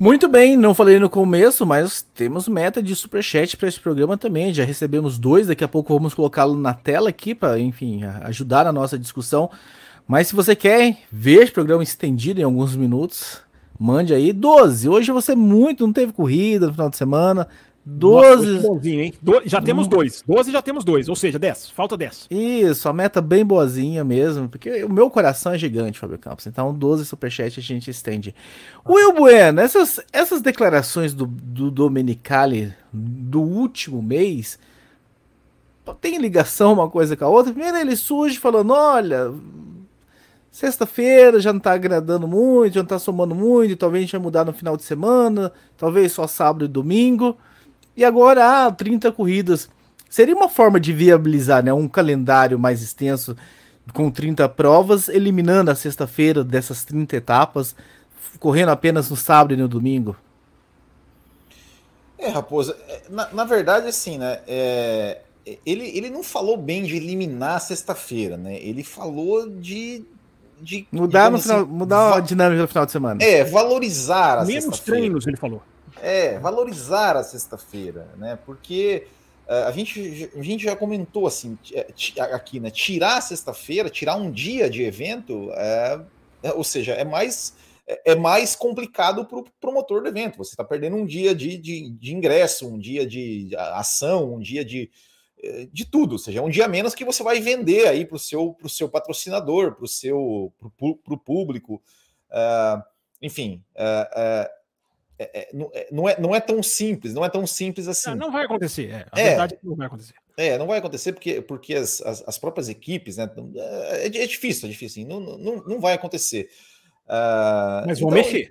Muito bem, não falei no começo, mas temos meta de superchat para esse programa também. Já recebemos dois, daqui a pouco vamos colocá-lo na tela aqui para, enfim, ajudar a nossa discussão. Mas se você quer ver esse programa estendido em alguns minutos, mande aí 12. Hoje você muito, não teve corrida no final de semana, 12. Nossa, hein? Do... Já temos dois. 12 já temos dois, ou seja, 10. Falta 10. Isso, a meta bem boazinha mesmo, porque o meu coração é gigante, Fábio Campos. Então, 12 superchat a gente estende. Will Bueno, essas, essas declarações do, do Domenicali do último mês tem ligação uma coisa com a outra. Primeiro ele surge falando: olha, sexta-feira já não tá agradando muito, já não tá somando muito, talvez a gente vai mudar no final de semana, talvez só sábado e domingo. E agora, ah, 30 corridas. Seria uma forma de viabilizar né, um calendário mais extenso com 30 provas, eliminando a sexta-feira dessas 30 etapas, correndo apenas no sábado e no domingo? É, Raposa, é, na, na verdade, assim, né? É, ele, ele não falou bem de eliminar a sexta-feira, né? Ele falou de. de mudar no final, assim, mudar a dinâmica no final de semana. É, valorizar a Menos treinos, ele falou. É, valorizar a sexta-feira, né? Porque uh, a, gente, a gente já comentou assim é, aqui, né? Tirar a sexta-feira, tirar um dia de evento, é, é, ou seja, é mais é, é mais complicado para o promotor do evento. Você está perdendo um dia de, de, de, ingresso, um dia de ação, um dia de, de tudo, ou seja, é um dia menos que você vai vender aí para o seu, seu patrocinador, para o seu pro, público. Uh, enfim, uh, é, não, é, não é tão simples, não é tão simples assim. Não, não vai acontecer, é, a é, verdade é que não vai acontecer. É, não vai acontecer porque, porque as, as, as próprias equipes, né? É, é difícil, é difícil, assim, não, não, não vai acontecer. Uh, mas vão então, mexer.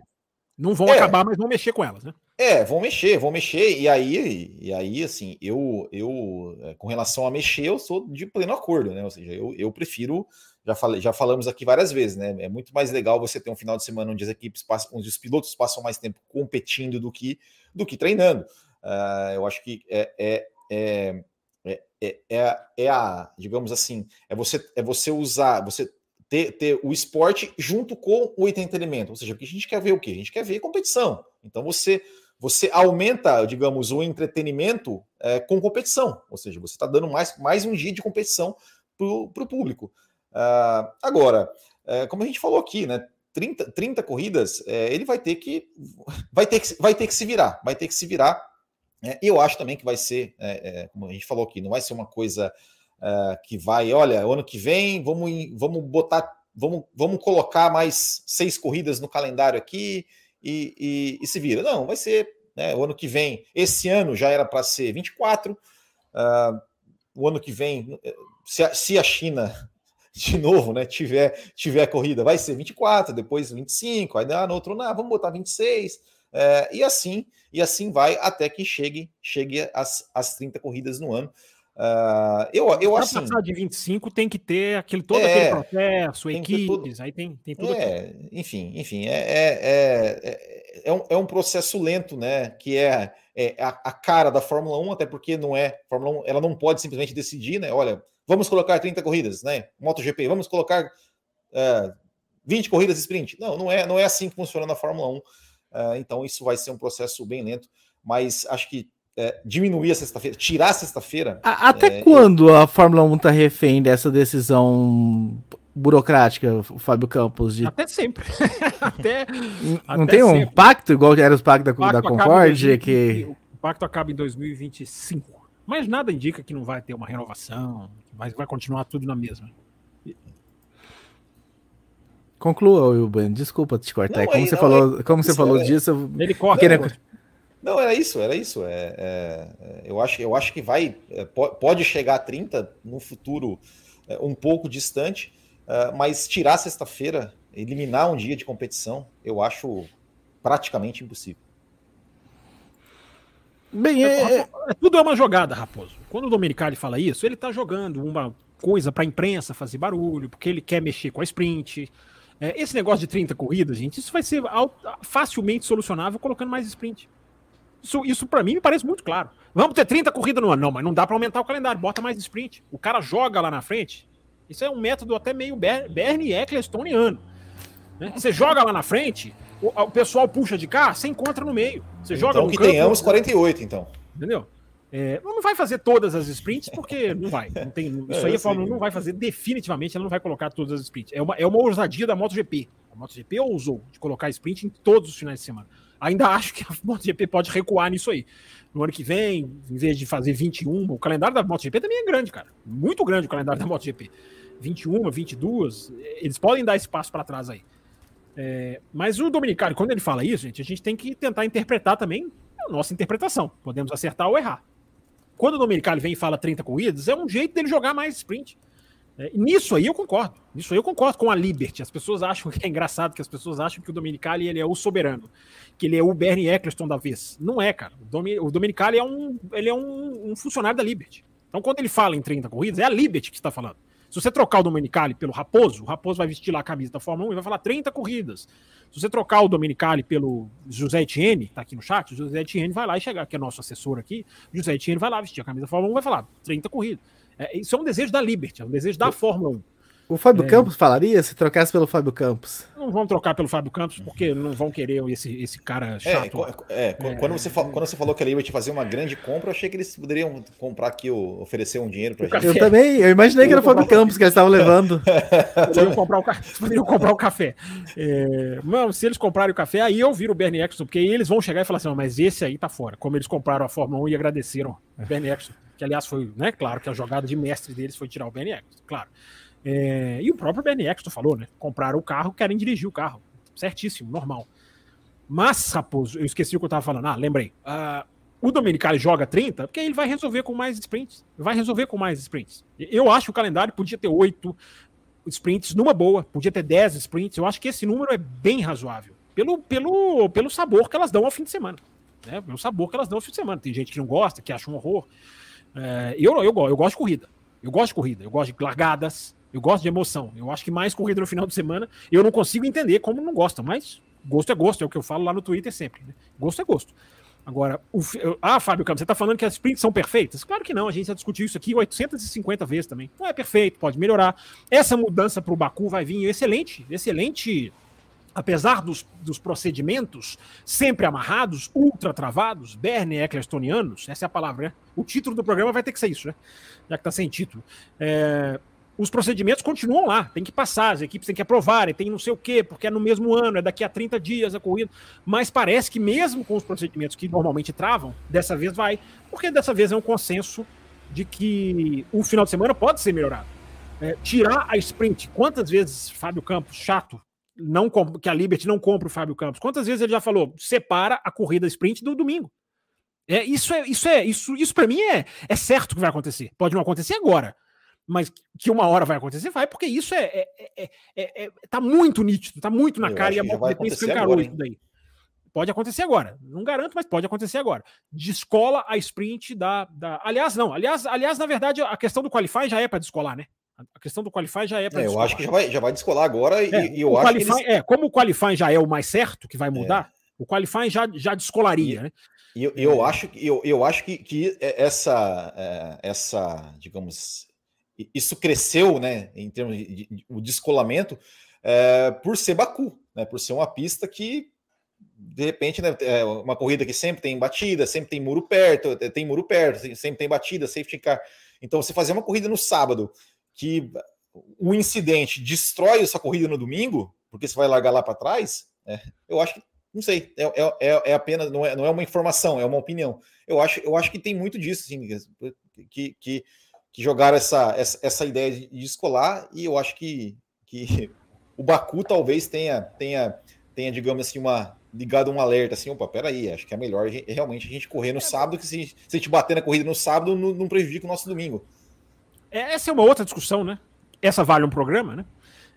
Não vão é, acabar, mas vão mexer com elas, né? É, vão mexer, vão mexer, e aí, e aí assim, eu, eu, com relação a mexer, eu sou de pleno acordo, né? Ou seja, eu, eu prefiro já, falei, já falamos aqui várias vezes, né? É muito mais legal você ter um final de semana onde as equipes passam, onde os pilotos passam mais tempo competindo do que, do que treinando. Uh, eu acho que é, é, é, é, é, é a, digamos assim, é você, é você usar, você ter, ter o esporte junto com o entretenimento. Ou seja, o que a gente quer ver o quê? A gente quer ver competição. Então você você aumenta, digamos, o entretenimento é, com competição. Ou seja, você está dando mais, mais um dia de competição para o público. Uh, agora, uh, como a gente falou aqui, né? 30, 30 corridas, uh, ele vai ter que vai ter que vai ter que se virar, vai ter que se virar. E eu acho também que vai ser, é, é, como a gente falou aqui, não vai ser uma coisa que vai, olha, ano que vem vamos vamos botar, vamos, vamos colocar mais seis corridas no calendário aqui e, e, e se vira. Não, vai ser né, o ano que vem. Esse ano já era para ser 24. Uh, o ano que vem, se a, se a China de novo, né, tiver, tiver corrida, vai ser 24, depois 25, aí ah, no outro, não, vamos botar 26, é, e assim, e assim vai até que chegue, chegue as, as 30 corridas no ano. Uh, eu, eu pra assim, passar de 25 tem que ter aquele, todo é, aquele processo, equipes, aí tem, tem tudo. É, enfim, enfim, é, é, é, é, um, é um processo lento, né? Que é, é a, a, cara da Fórmula 1, até porque não é. Fórmula 1, ela não pode simplesmente decidir, né? Olha, vamos colocar 30 corridas, né? MotoGP, vamos colocar uh, 20 corridas sprint. Não, não é, não é assim que funciona na Fórmula 1. Uh, é, então, isso vai ser um processo bem lento, mas acho que é, diminuir a sexta-feira, tirar a sexta-feira. Até é, quando a Fórmula 1 está refém dessa decisão burocrática, Fábio Campos? De... Até sempre. até, não até tem um sempre. pacto, igual era os pactos da, da Concórdia? Que... O pacto acaba em 2025. Mas nada indica que não vai ter uma renovação, mas vai continuar tudo na mesma. Conclua, Wilban. Desculpa te cortar. Não, como aí, você não, falou, é, como você falou disso, ele corre. Não, não, era isso, era isso. É, é, é, eu, acho, eu acho que vai, é, pode chegar a 30 no futuro é, um pouco distante, é, mas tirar sexta-feira, eliminar um dia de competição, eu acho praticamente impossível. Bem, é, é, tudo é uma jogada, Raposo. Quando o Domenicali fala isso, ele tá jogando uma coisa para a imprensa fazer barulho, porque ele quer mexer com a sprint. É, esse negócio de 30 corridas, gente, isso vai ser facilmente solucionável colocando mais sprint. Isso, isso para mim me parece muito claro. Vamos ter 30 corridas no ano. Não, mas não dá para aumentar o calendário, bota mais sprint. O cara joga lá na frente. Isso é um método até meio Bernie Ecclestoniano. Né? Você joga lá na frente, o, o, pessoal puxa de cá, você encontra no meio. Você então joga no que campo, tenhamos 48, então. Entendeu? É, não vai fazer todas as sprints, porque não vai. Não tem, isso é, aí a Fórmula não vai fazer definitivamente, ela não vai colocar todas as sprints. É uma, é uma ousadia da MotoGP. A MotoGP ousou de colocar sprint em todos os finais de semana. Ainda acho que a MotoGP pode recuar nisso aí. No ano que vem, em vez de fazer 21, o calendário da MotoGP também é grande, cara. Muito grande o calendário da MotoGP. 21, 22, eles podem dar espaço para trás aí. É, mas o Dominicano, quando ele fala isso, gente, a gente tem que tentar interpretar também a nossa interpretação. Podemos acertar ou errar. Quando o Dominicano vem e fala 30 corridas, é um jeito dele jogar mais sprint. É, nisso aí eu concordo. Nisso aí eu concordo com a Liberty. As pessoas acham que é engraçado que as pessoas acham que o Dominicali ele é o soberano, que ele é o Bernie Eccleston da vez. Não é, cara. O, Dominicali é um ele é um, um funcionário da Liberty. Então quando ele fala em 30 corridas, é a Liberty que está falando. Se você trocar o Domenicali pelo Raposo, o Raposo vai vestir lá a camisa da Fórmula 1 e vai falar 30 corridas. Se você trocar o Domenicali pelo José Etienne, tá aqui no chat, o José Etienne vai lá e chegar, que é nosso assessor aqui, José Etienne vai lá vestir a camisa da Fórmula 1 e vai falar 30 corridas. É, isso é um desejo da Liberty, é um desejo da Fórmula 1. O Fábio é. Campos falaria se trocasse pelo Fábio Campos? Não vão trocar pelo Fábio Campos, porque não vão querer esse, esse cara é, chato. É, é, quando, você, quando você falou que a Liberty fazer uma grande compra, eu achei que eles poderiam comprar aqui, oferecer um dinheiro pra o gente. Eu também, eu imaginei que era o Fábio Campos que eles estavam levando. poderiam, comprar o, poderiam comprar o café. É, não, se eles comprarem o café, aí eu viro o Bernie Eccleston, porque aí eles vão chegar e falar assim, mas esse aí tá fora. Como eles compraram a Fórmula 1 e agradeceram o Bernie Eccleston. Que aliás foi, né, claro que a jogada de mestre deles foi tirar o Bernie Eccleston, claro. É, e o próprio Bernie Eccleston falou, né? Compraram o carro, querem dirigir o carro. Certíssimo, normal. Mas, Raposo, eu esqueci o que eu tava falando. Ah, lembrei. Uh, o Domenicali joga 30, porque ele vai resolver com mais sprints. Vai resolver com mais sprints. Eu acho que o calendário podia ter 8 sprints numa boa, podia ter 10 sprints. Eu acho que esse número é bem razoável. Pelo, pelo, pelo sabor que elas dão ao fim de semana. Né? Pelo sabor que elas dão ao fim de semana. Tem gente que não gosta, que acha um horror. É, eu, eu, eu gosto de corrida. Eu gosto de corrida. Eu gosto de largadas. Eu gosto de emoção. Eu acho que mais corrida no final de semana, eu não consigo entender como não gostam, mas gosto é gosto, é o que eu falo lá no Twitter sempre. Né? Gosto é gosto. Agora, o, ah, Fábio Campos, você está falando que as sprints são perfeitas? Claro que não, a gente já discutiu isso aqui 850 vezes também. Não é perfeito, pode melhorar. Essa mudança para o Baku vai vir excelente, excelente, apesar dos, dos procedimentos sempre amarrados, ultra travados, Berne Ecclestonianos, essa é a palavra, né? O título do programa vai ter que ser isso, né? Já que está sem título. É, os procedimentos continuam lá, tem que passar, as equipes têm que aprovarem, tem não sei o quê, porque é no mesmo ano, é daqui a 30 dias a corrida. Mas parece que mesmo com os procedimentos que normalmente travam, dessa vez vai, porque dessa vez é um consenso de que o final de semana pode ser melhorado. É, tirar a sprint, quantas vezes Fábio Campos, chato, não que a Liberty não compra o Fábio Campos, quantas vezes ele já falou, separa a corrida sprint do domingo. É, isso é isso é isso isso para mim é, é certo que vai acontecer. Pode não acontecer agora, mas que uma hora vai acontecer, vai, porque isso é, é, é, é, é tá muito nítido, tá muito na Eu cara e a Malta escancarou isso daí. Pode acontecer agora. Não garanto, mas pode acontecer agora. Descola a sprint da. da... Aliás, não. Aliás, aliás, na verdade, a questão do Qualify já é para descolar, né? A questão do Qualify já é para é, Eu acho que já vai, já vai descolar agora e, é, e eu acho qualify, eles... É, como o Qualify já é o mais certo que vai mudar, é. o Qualify já, já descolaria, e, né? E eu, eu, acho, eu, eu acho que, que essa, é, essa, digamos, isso cresceu, né, em termos de, de, o descolamento, é, por ser Baku, né, por ser uma pista que, de repente, né, é uma corrida que sempre tem batida, sempre tem muro perto, tem muro perto, sempre tem batida, safety car. Então, você fazer uma corrida no sábado que o incidente destrói essa corrida no domingo, porque você vai largar lá para trás, né, eu acho que, não sei, é, é, é, apenas, não é, não é uma informação, é uma opinião. Eu acho, eu acho que tem muito disso, assim, que, que que jogaram essa, essa, essa, ideia de, de escolar, e eu acho que, que o Baku talvez tenha, tenha, tenha, digamos assim, uma ligado um alerta assim, opa, peraí, acho que é melhor realmente a gente correr no sábado, que se, se a gente bater na corrida no sábado, não, não prejudica o nosso domingo. É, essa é uma outra discussão, né? Essa vale um programa, né?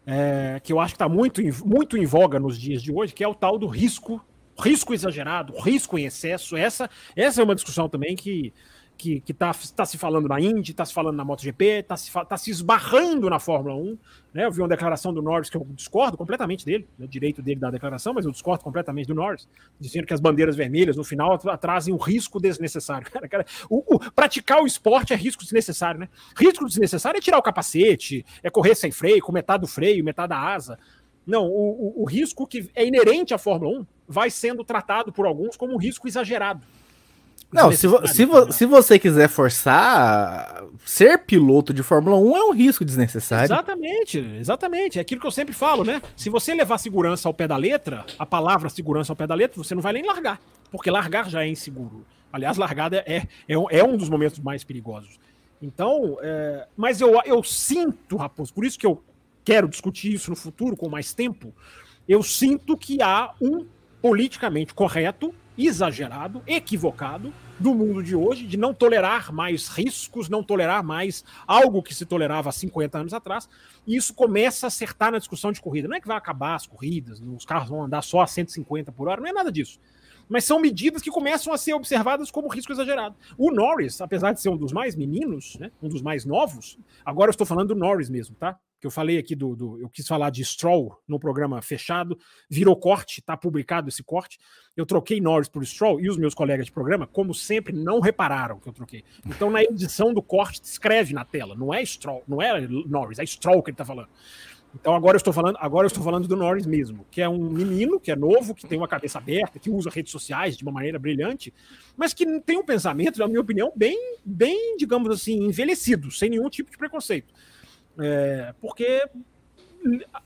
É, que eu acho que está muito, muito em voga nos dias de hoje, que é o tal do risco, risco exagerado, risco em excesso. Essa, essa é uma discussão também que que, que tá, se falando na Indy, tá se falando na MotoGP, tá se, tá se esbarrando na Fórmula 1. Né? Eu vi uma declaração do Norris que eu discordo completamente dele, é direito dele da declaração, mas eu discordo completamente do Norris, dizendo que as bandeiras vermelhas no final trazem um risco desnecessário. Cara, cara, o, o, praticar o esporte é risco desnecessário, né? Risco desnecessário é tirar o capacete, é correr sem freio, com metade do freio, metade da asa. Não, o, o, o risco que é inerente à Fórmula 1 vai sendo tratado por alguns como um risco exagerado. Não, se, vo se, vo se, você quiser forçar, ser piloto de Fórmula 1 é um risco desnecessário. Exatamente, exatamente. É aquilo que eu sempre falo, né? Se você levar segurança ao pé da letra, a palavra segurança ao pé da letra, você não vai nem largar, porque largar já é inseguro. Aliás, largada é, é, é um dos momentos mais perigosos. Então, é, mas eu, eu sinto, Raposo, por isso que eu quero discutir isso no futuro com mais tempo, eu sinto que há um politicamente correto exagerado, equivocado do mundo de hoje, de não tolerar mais riscos, não tolerar mais algo que se tolerava há 50 anos atrás, e isso começa a acertar na discussão de corrida. Não é que vai acabar as corridas, os carros vão andar só a 150 por hora, não é nada disso. mas são medidas que começam a ser observadas como risco exagerado. O Norris, apesar de ser um dos mais meninos, né, um dos mais novos, agora eu estou falando do Norris mesmo, tá? Que eu falei aqui do, do, eu quis falar de Stroll no programa fechado, virou corte, tá publicado esse corte. Eu troquei Norris por Stroll e os meus colegas de programa, como sempre, não repararam que eu troquei. Então na edição do corte escreve na tela, não é Stroll, não é Norris, é Stroll que ele tá falando. Então agora eu estou falando, agora eu estou falando do Norris mesmo, que é um menino, que é novo, que tem uma cabeça aberta, que usa redes sociais de uma maneira brilhante, mas que tem um pensamento, na minha opinião, bem, bem, digamos assim, envelhecido, sem nenhum tipo de preconceito. É, porque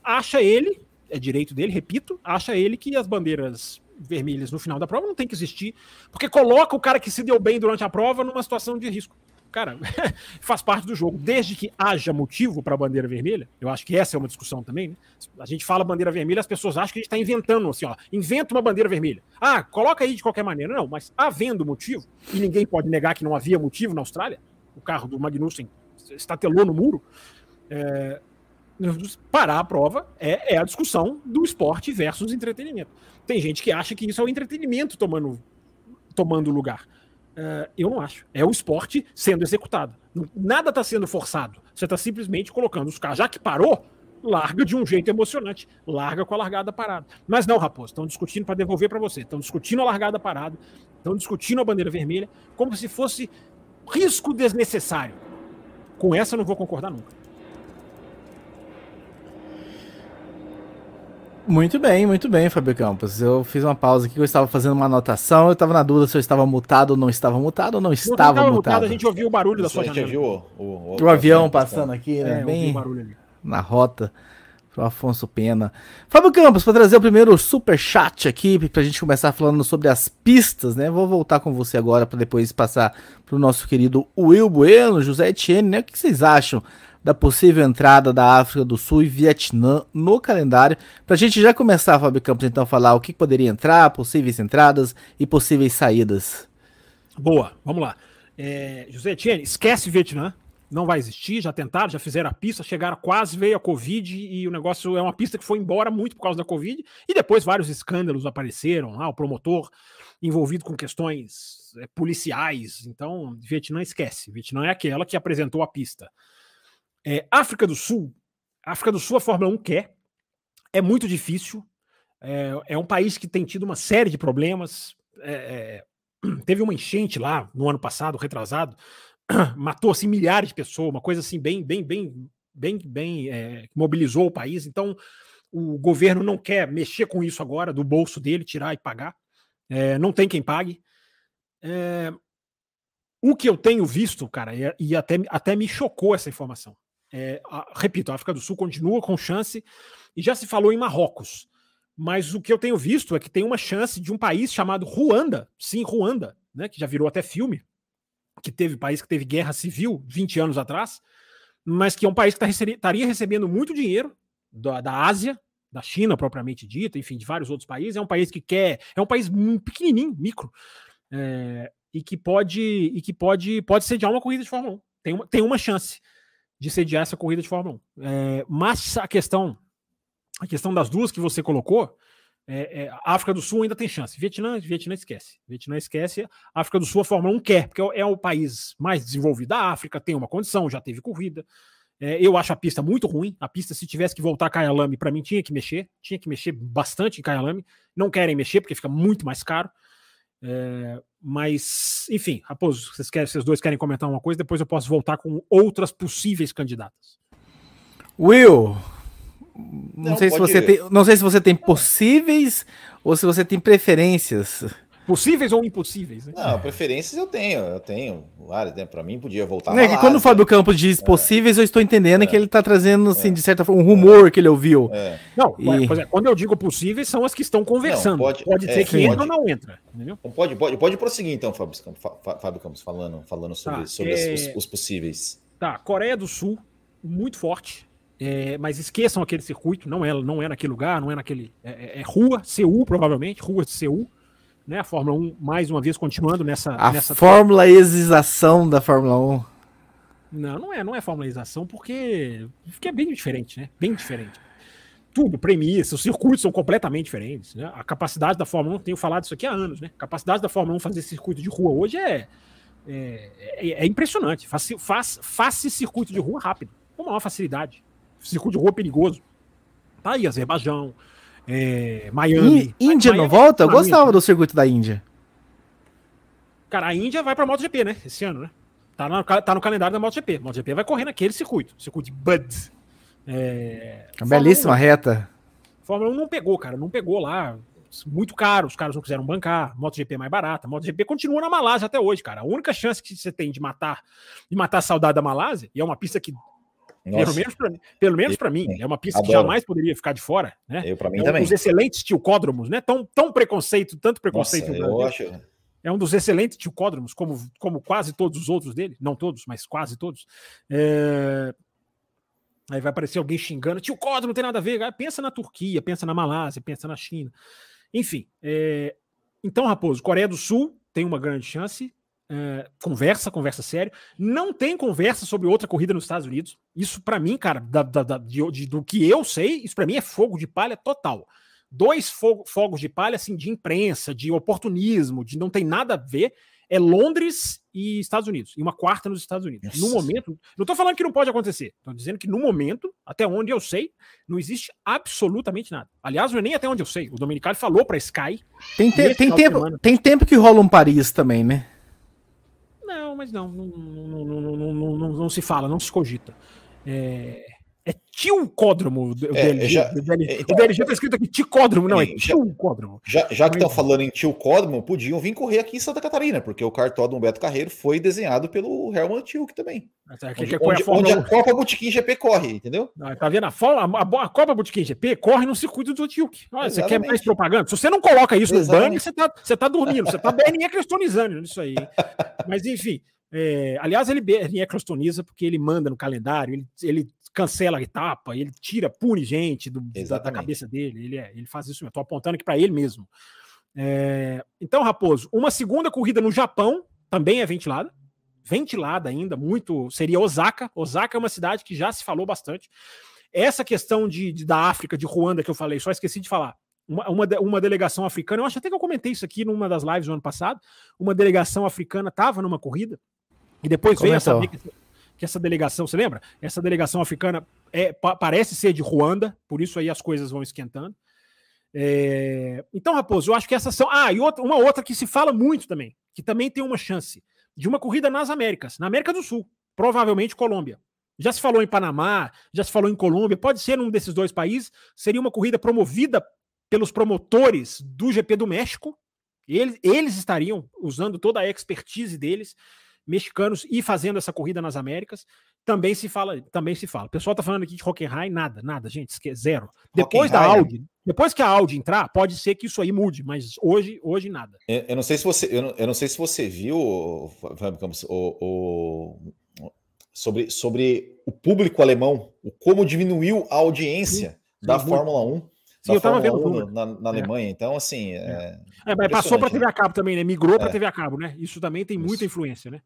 acha ele, é direito dele, repito, acha ele que as bandeiras vermelhas no final da prova não tem que existir, porque coloca o cara que se deu bem durante a prova numa situação de risco cara, faz parte do jogo. Desde que haja motivo para a bandeira vermelha, eu acho que essa é uma discussão também, né? A gente fala bandeira vermelha, as pessoas acham que a gente está inventando, assim, ó, inventa uma bandeira vermelha. Ah, coloca aí de qualquer maneira. Não, mas havendo motivo, e ninguém pode negar que não havia motivo na Austrália, o carro do Magnussen estatelou no muro, é, parar a prova é, é, a discussão do esporte versus entretenimento. Tem gente que acha que isso é o entretenimento tomando, tomando lugar. Uh, eu não acho. É o esporte sendo executado. Nada está sendo forçado. Você está simplesmente colocando os carros. Já que parou, larga de um jeito emocionante. Larga com a largada parada. Mas não, Raposo, estão discutindo para devolver para você. Estão discutindo a largada parada. Estão discutindo a bandeira vermelha como se fosse risco desnecessário. Com essa eu não vou concordar nunca. Muito bem, muito bem, Fábio Campos. Eu fiz uma pausa aqui, eu estava fazendo uma anotação, eu estava na dúvida se eu estava mutado ou não estava mutado ou não estava não mutado. mutado. A gente ouviu o barulho da sua janela. A gente ouviu o, o, o, o avião passando aqui, né? É, bem na rota pro Afonso Pena. Fábio Campos, para trazer o primeiro super chat aqui, para a gente começar falando sobre as pistas, né? Vou voltar com você agora para depois passar para o nosso querido Will Bueno, José Etienne, né? O que vocês acham da possível entrada da África do Sul e Vietnã no calendário. Para a gente já começar, Fábio Campos, então, falar o que poderia entrar, possíveis entradas e possíveis saídas. Boa, vamos lá. É, José Etienne, esquece Vietnã, não vai existir, já tentaram, já fizeram a pista, chegaram quase, veio a Covid e o negócio é uma pista que foi embora muito por causa da Covid e depois vários escândalos apareceram, ah, o promotor envolvido com questões é, policiais, então Vietnã esquece, Vietnã é aquela que apresentou a pista. É, África do Sul, África do Sul a Fórmula 1 quer, é muito difícil, é, é um país que tem tido uma série de problemas, é, é teve uma enchente lá no ano passado, retrasado, matou assim milhares de pessoas, uma coisa assim bem, bem, bem, bem, bem, é, mobilizou o país, então o governo não quer mexer com isso agora, do bolso dele, tirar e pagar, é, não tem quem pague, o que eu tenho visto, cara, e, até, até me chocou essa informação. É, a, repito, a África do Sul continua com chance, e já se falou em Marrocos. Mas o que eu tenho visto é que tem uma chance de um país chamado Ruanda, sim, Ruanda, né, que já virou até filme, que teve país que teve guerra civil 20 anos atrás, mas que é um país que tá recebe, estaria recebendo muito dinheiro da, da Ásia, da China propriamente dita, enfim, de vários outros países. É um país que quer, é um país pequenininho, micro, é, e que pode e que pode pode sediar uma corrida de Fórmula 1. Tem uma, tem uma chance de sediar essa corrida de Fórmula 1. É, mas a questão, a questão das duas que você colocou, é, é, África do Sul ainda tem chance. Vietnã, Vietnã esquece. Vietnã esquece. África do Sul a Fórmula 1 quer, porque é o país mais desenvolvido da África, tem uma condição, já teve corrida. É, eu acho a pista muito ruim. A pista, se tivesse que voltar a Kyalami, para mim tinha que mexer, tinha que mexer bastante em Kyalami. Não querem mexer porque fica muito mais caro. É, mas, enfim, Raposo, vocês, querem, vocês dois querem comentar uma coisa, depois eu posso voltar com outras possíveis candidatas. Will, não, não sei se você tem, não sei se você tem possíveis ou se você tem preferências. Possíveis ou impossíveis? Né? Não, preferências eu tenho, eu tenho várias, né? Para mim podia voltar. É que quando o Fábio Campos diz é. possíveis, eu estou entendendo é. que ele está trazendo, assim, é. de certa forma, um rumor que ele ouviu. É. Não, e... É, quando eu digo possíveis, são as que estão conversando. Não, pode, pode ser que entra ou não entra. Entendeu? Pode, pode, pode prosseguir então, Fábio Campos, Fábio Campos falando, falando sobre, tá, sobre os, os possíveis. Tá, Coreia do Sul, muito forte. É, mas esqueçam aquele circuito, não é, não é naquele lugar, não é naquele. É, é, rua, Seul, provavelmente, rua de Seul né? A Fórmula 1, mais uma vez, continuando nessa. A nessa... formulaização da Fórmula 1. Não, não é, não é formalização, porque, porque é bem diferente, né? Bem diferente. tudo, premissa, os circuitos são completamente diferentes. Né? A capacidade da Fórmula 1, tenho falado isso aqui há anos, né? A capacidade da Fórmula 1 fazer circuito de rua hoje é, é, é, é impressionante. Faz, faz, faz circuito de rua rápido, com maior facilidade. Circuito de rua perigoso. Tá aí, Azerbaijão, é, Miami. Índia Miami, não volta? Eu gostava do circuito da Índia. Cara, a Índia vai pra MotoGP, né? Esse ano, né? Tá no, tá no calendário da MotoGP. MotoGP vai correr naquele circuito, circuito de Bud. É, Uma belíssima 1, reta. Fórmula 1 não pegou, cara, não pegou lá. Muito caro, os caras não quiseram bancar. MotoGP é mais barata. MotoGP continua na Malásia até hoje, cara. A única chance que você tem de matar de matar a saudade da Malásia, e é uma pista que pelo menos, pra, pelo menos para mim, é uma pista Adoro. que jamais poderia ficar de fora, né? Eu para mim é um também. dos excelentes tilcódromos, né? Tão, tão preconceito, tanto preconceito. Nossa, eu acho. É um dos excelentes tilcódromos, como, como quase todos os outros dele, não todos, mas quase todos. É... Aí vai aparecer alguém xingando, tio Códromo não tem nada a ver. Pensa na Turquia, pensa na Malásia, pensa na China. Enfim, é... então, Raposo, Coreia do Sul tem uma grande chance. É... conversa, conversa sério. Não tem conversa sobre outra corrida nos Estados Unidos. Isso, para mim, cara, da, da, da, de, do que eu sei, isso para mim é fogo de palha total. Dois fo fogos de palha, assim, de imprensa, de oportunismo, de não tem nada a ver é Londres e Estados Unidos, e uma quarta nos Estados Unidos. Nossa. No momento, não estou falando que não pode acontecer, estou dizendo que no momento, até onde eu sei, não existe absolutamente nada. Aliás, não é nem até onde eu sei. O Dominicali falou para Sky. Tem, te tem tempo, semana, tem tempo que rola um Paris também, né? Não, mas não, não, não, não, não, não, não se fala, não se cogita. É, é tilcódromo. É, DLG, já, o, DLG, então, o DLG tá escrito aqui ticódromo, não, é tilcódromo. Já, já que estão falando em tilcódromo, podiam vir correr aqui em Santa Catarina, porque o cartódromo Beto Carreiro foi desenhado pelo Helmut Tilk também. É, onde, que onde, a, onde a Copa Botequim GP corre, entendeu? Não, tá vendo? A, a, a Copa Botequim GP corre no circuito do Tilk. Olha, você quer mais propaganda? Se você não coloca isso Exatamente. no banner, você tá, você tá dormindo, você tá bem ecrostonizando nisso aí. Mas enfim. É, aliás, ele, ele ecrostoniza porque ele manda no calendário, ele, ele cancela a etapa, ele tira, pune gente do, da, da, cabeça dele. Ele, é, ele faz isso mesmo. Estou apontando aqui para ele mesmo. É, então, Raposo, uma segunda corrida no Japão também é ventilada. Ventilada ainda, muito. Seria Osaka. Osaka é uma cidade que já se falou bastante. Essa questão de, de da África, de Ruanda, que eu falei, só esqueci de falar. Uma, uma, uma, delegação africana, eu acho até que eu comentei isso aqui numa das lives do ano passado. Uma delegação africana estava numa corrida e depois veio a saber que essa delegação, você lembra? Essa delegação africana é, pa parece ser de Ruanda, por isso aí as coisas vão esquentando. É... Então, Raposo, eu acho que essas são. Ah, e outra, uma outra que se fala muito também, que também tem uma chance, de uma corrida nas Américas, na América do Sul, provavelmente Colômbia. Já se falou em Panamá, já se falou em Colômbia, pode ser num desses dois países. Seria uma corrida promovida pelos promotores do GP do México. Eles, eles estariam usando toda a expertise deles mexicanos e fazendo essa corrida nas Américas. Também se fala, também se fala. O pessoal tá falando aqui de Hockenheim, nada, nada, gente, zero. Depois da Audi, depois que a Audi entrar, pode ser que isso aí mude, mas hoje, hoje nada. Eu, eu não sei se você, eu não, eu não, sei se você viu, Fábio Campos, o, o, sobre, sobre o público alemão, o como diminuiu a audiência Sim, da Fórmula 1 Sim, eu tava vendo na, na, é. Alemanha. Então, assim. É, é mas passou para TV a cabo também, né? Migrou para é. TV a cabo, né? Isso também tem muita isso. influência, né?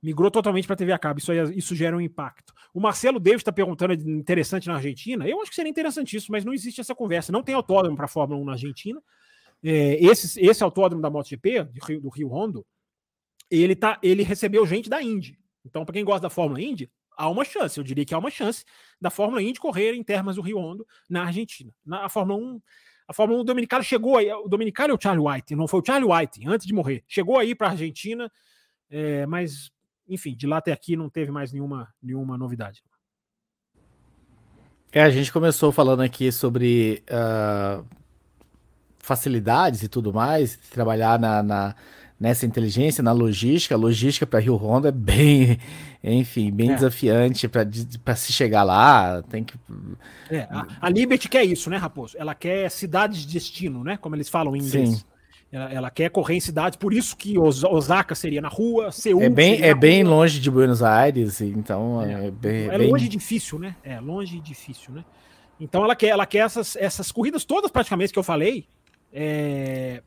Migrou totalmente para TV a cabo. Isso, aí, isso gera um impacto. O Marcelo Davis está perguntando interessante na Argentina. Eu acho que seria interessantíssimo, mas não existe essa conversa. Não tem autódromo para Fórmula 1 na Argentina. É, esse, esse autódromo da MotoGP, do Rio, do Rio Hondo, ele, tá, ele recebeu gente da Indy. Então, para quem gosta da Fórmula Indy, há uma chance, eu diria que há uma chance da Fórmula Indy correr em termas do Rio Hondo na Argentina. Na a Fórmula 1, a Fórmula 1 Dominicana chegou aí, o Dominicano é o Charlie White, não foi o Charlie White, antes de morrer. Chegou aí para a Argentina, é, mas, enfim, de lá até aqui não teve mais nenhuma, nenhuma novidade. É, a gente começou falando aqui sobre uh, facilidades e tudo mais, trabalhar na, na nessa inteligência, na logística. A logística para Rio Honda é bem, enfim, bem é. desafiante para se chegar lá. Tem que. É, a, a, Liberty quer isso, né, Raposo? Ela quer cidades de destino, né? Como eles falam em inglês. Sim. Ela, ela, quer correr em cidades, por isso que Osaka seria na rua, Seul. É bem, é bem longe de Buenos Aires, então é, é bem. É longe e difícil, né? É longe e difícil, né? Então ela quer, ela quer essas, essas corridas todas praticamente que eu falei. É,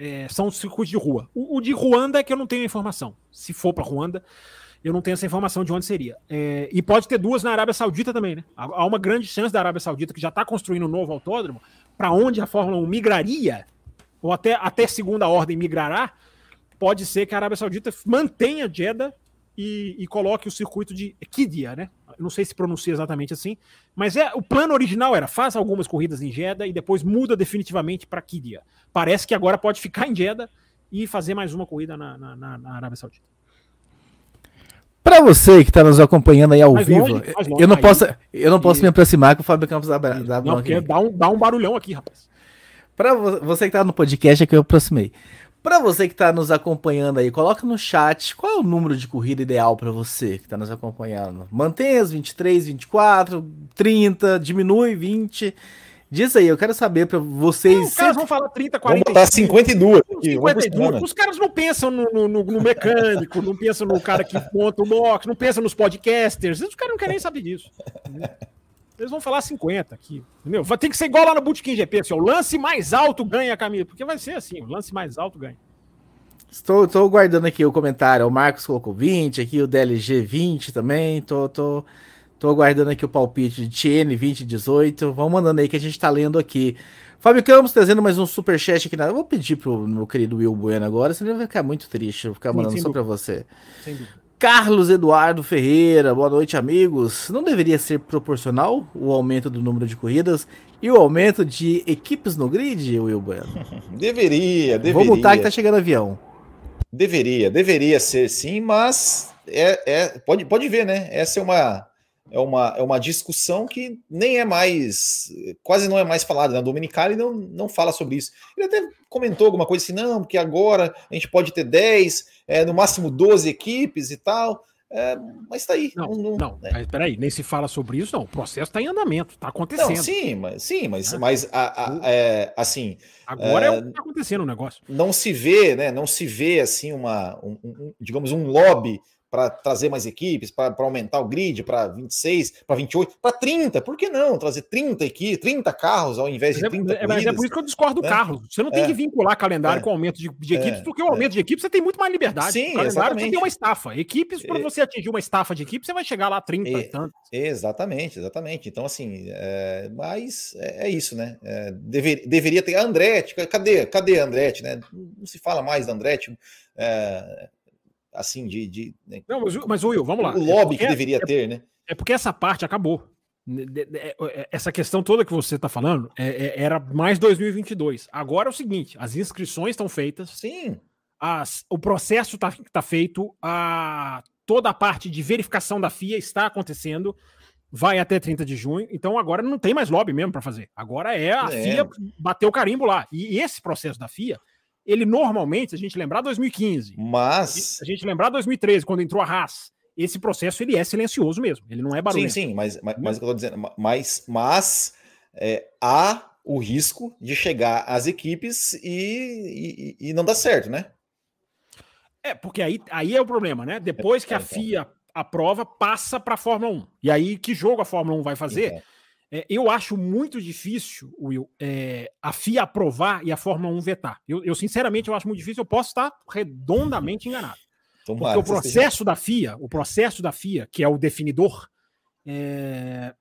é, são circuitos de rua. O, o, de Ruanda é que eu não tenho informação. Se for para Ruanda, Eu não tenho essa informação de onde seria. É, e pode ter duas na Arábia Saudita também, né? Há uma grande chance da Arábia Saudita, que já está construindo um novo autódromo, para onde a Fórmula 1 migraria, ou até, até segunda ordem migrará, pode ser que a Arábia Saudita mantenha Jeddah e, e coloque o circuito de Kidia, né? Eu não sei se pronuncia exatamente assim, mas é o plano original era faz algumas corridas em Jeddah e depois muda definitivamente para Kidia. Parece que agora pode ficar em Jeddah e fazer mais uma corrida na, na, na Arábia Saudita. Para você que está nos acompanhando aí ao mais vivo, longe, longe, eu não aí, posso, eu não posso e... me aproximar com o Fábio Campos da, da Não, porque dá um, dá um barulhão aqui, rapaz. Para você que está no podcast, é que eu aproximei. Para você que está nos acompanhando aí, coloca no chat qual é o número de corrida ideal para você que está nos acompanhando. Mantenha as 23, 24, 30, diminui 20. Diz aí, eu quero saber para vocês. Não, os caras vão falar 30, 40. Vamos botar 52. Aqui, 52. Os caras não pensam no, no, no mecânico, não pensam no cara que monta o box, não pensam nos podcasters. Os caras não querem nem saber disso. Eles vão falar 50 aqui. Entendeu? Vai ter que ser igual lá no Bootkin GP. Assim, o lance mais alto ganha a camisa. Porque vai ser assim: o lance mais alto ganha. Estou, estou guardando aqui o comentário. O Marcos colocou 20, aqui o DLG 20 também. Estou, estou, Tô aguardando aqui o palpite de TN 2018. Vamos mandando aí que a gente tá lendo aqui. Fábio Campos trazendo mais um superchat aqui. Na... Eu vou pedir pro meu querido Will Bueno agora, senão ele vai ficar muito triste. Eu vou ficar mandando só para você. Carlos Eduardo Ferreira, boa noite, amigos. Não deveria ser proporcional o aumento do número de corridas e o aumento de equipes no grid, Will Bueno? Deveria, deveria. Vou mutar que tá chegando avião. Deveria, deveria ser sim, mas é, é, pode, pode ver, né? Essa é uma é uma, é uma discussão que nem é mais, quase não é mais falada. Né? Dominicali não, não fala sobre isso. Ele até comentou alguma coisa assim, não, porque agora a gente pode ter 10, é, no máximo 12 equipes e tal. É, mas tá aí. Não, não, não né? mas peraí, nem se fala sobre isso, não. O processo está em andamento, está acontecendo. Não, sim, mas, sim, mas, é. mas a, a, é, assim. Agora é, o que está acontecendo o negócio. Não se vê, né? Não se vê assim uma, um, um, digamos, um lobby para trazer mais equipes, para aumentar o grid para 26, para 28, para 30. Por que não trazer 30 aqui, 30 carros ao invés de 30 é, Mas é, é por isso que eu discordo do né? Carlos. Você não tem é. que vincular calendário é. com aumento de, de equipes, é. porque o aumento de equipes você tem muito mais liberdade. Sim, calendário exatamente. você tem uma estafa. Equipes, para você atingir uma estafa de equipes, você vai chegar lá a 30 e tanto. Exatamente, exatamente. Então, assim, mas é, isso, né? Dever, deveria ter. Andretti, cadê, cadê Andretti, né? Não se fala mais da Andretti. É, assim, de. de né? Não, mas, mas Will, vamos lá. O lobby é que deveria é, ter, né? É porque essa parte acabou. É, é, essa questão toda que você está falando é, era mais 2022. Agora é o seguinte: as inscrições estão feitas. Sim. As, o processo está tá feito. A, toda a parte de verificação da FIA está acontecendo. Vai até 30 de junho. Então agora não tem mais lobby mesmo para fazer. Agora é a é. FIA bater o carimbo lá. E esse processo da FIA ele normalmente, a gente lembrar 2015, mas a gente lembrar 2013, quando entrou a Haas, esse processo ele é silencioso mesmo, ele não é barulho. Sim, sim, mas, mas, mas eu tô dizendo, mas, mas é, há o risco de chegar às equipes e, e, e, não dar certo, né? É, porque aí, aí é o problema, né? Depois que a é, então. FIA aprova, passa para a Fórmula 1. E aí, que jogo a Fórmula 1 vai fazer? Então. É, eu acho muito difícil, Will, é, a FIA aprovar e a Fórmula 1 vetar. Eu, eu, sinceramente, eu acho muito difícil. Eu posso estar redondamente enganado. Tomara, Porque o processo da FIA, o processo da FIA, que é o definidor, é,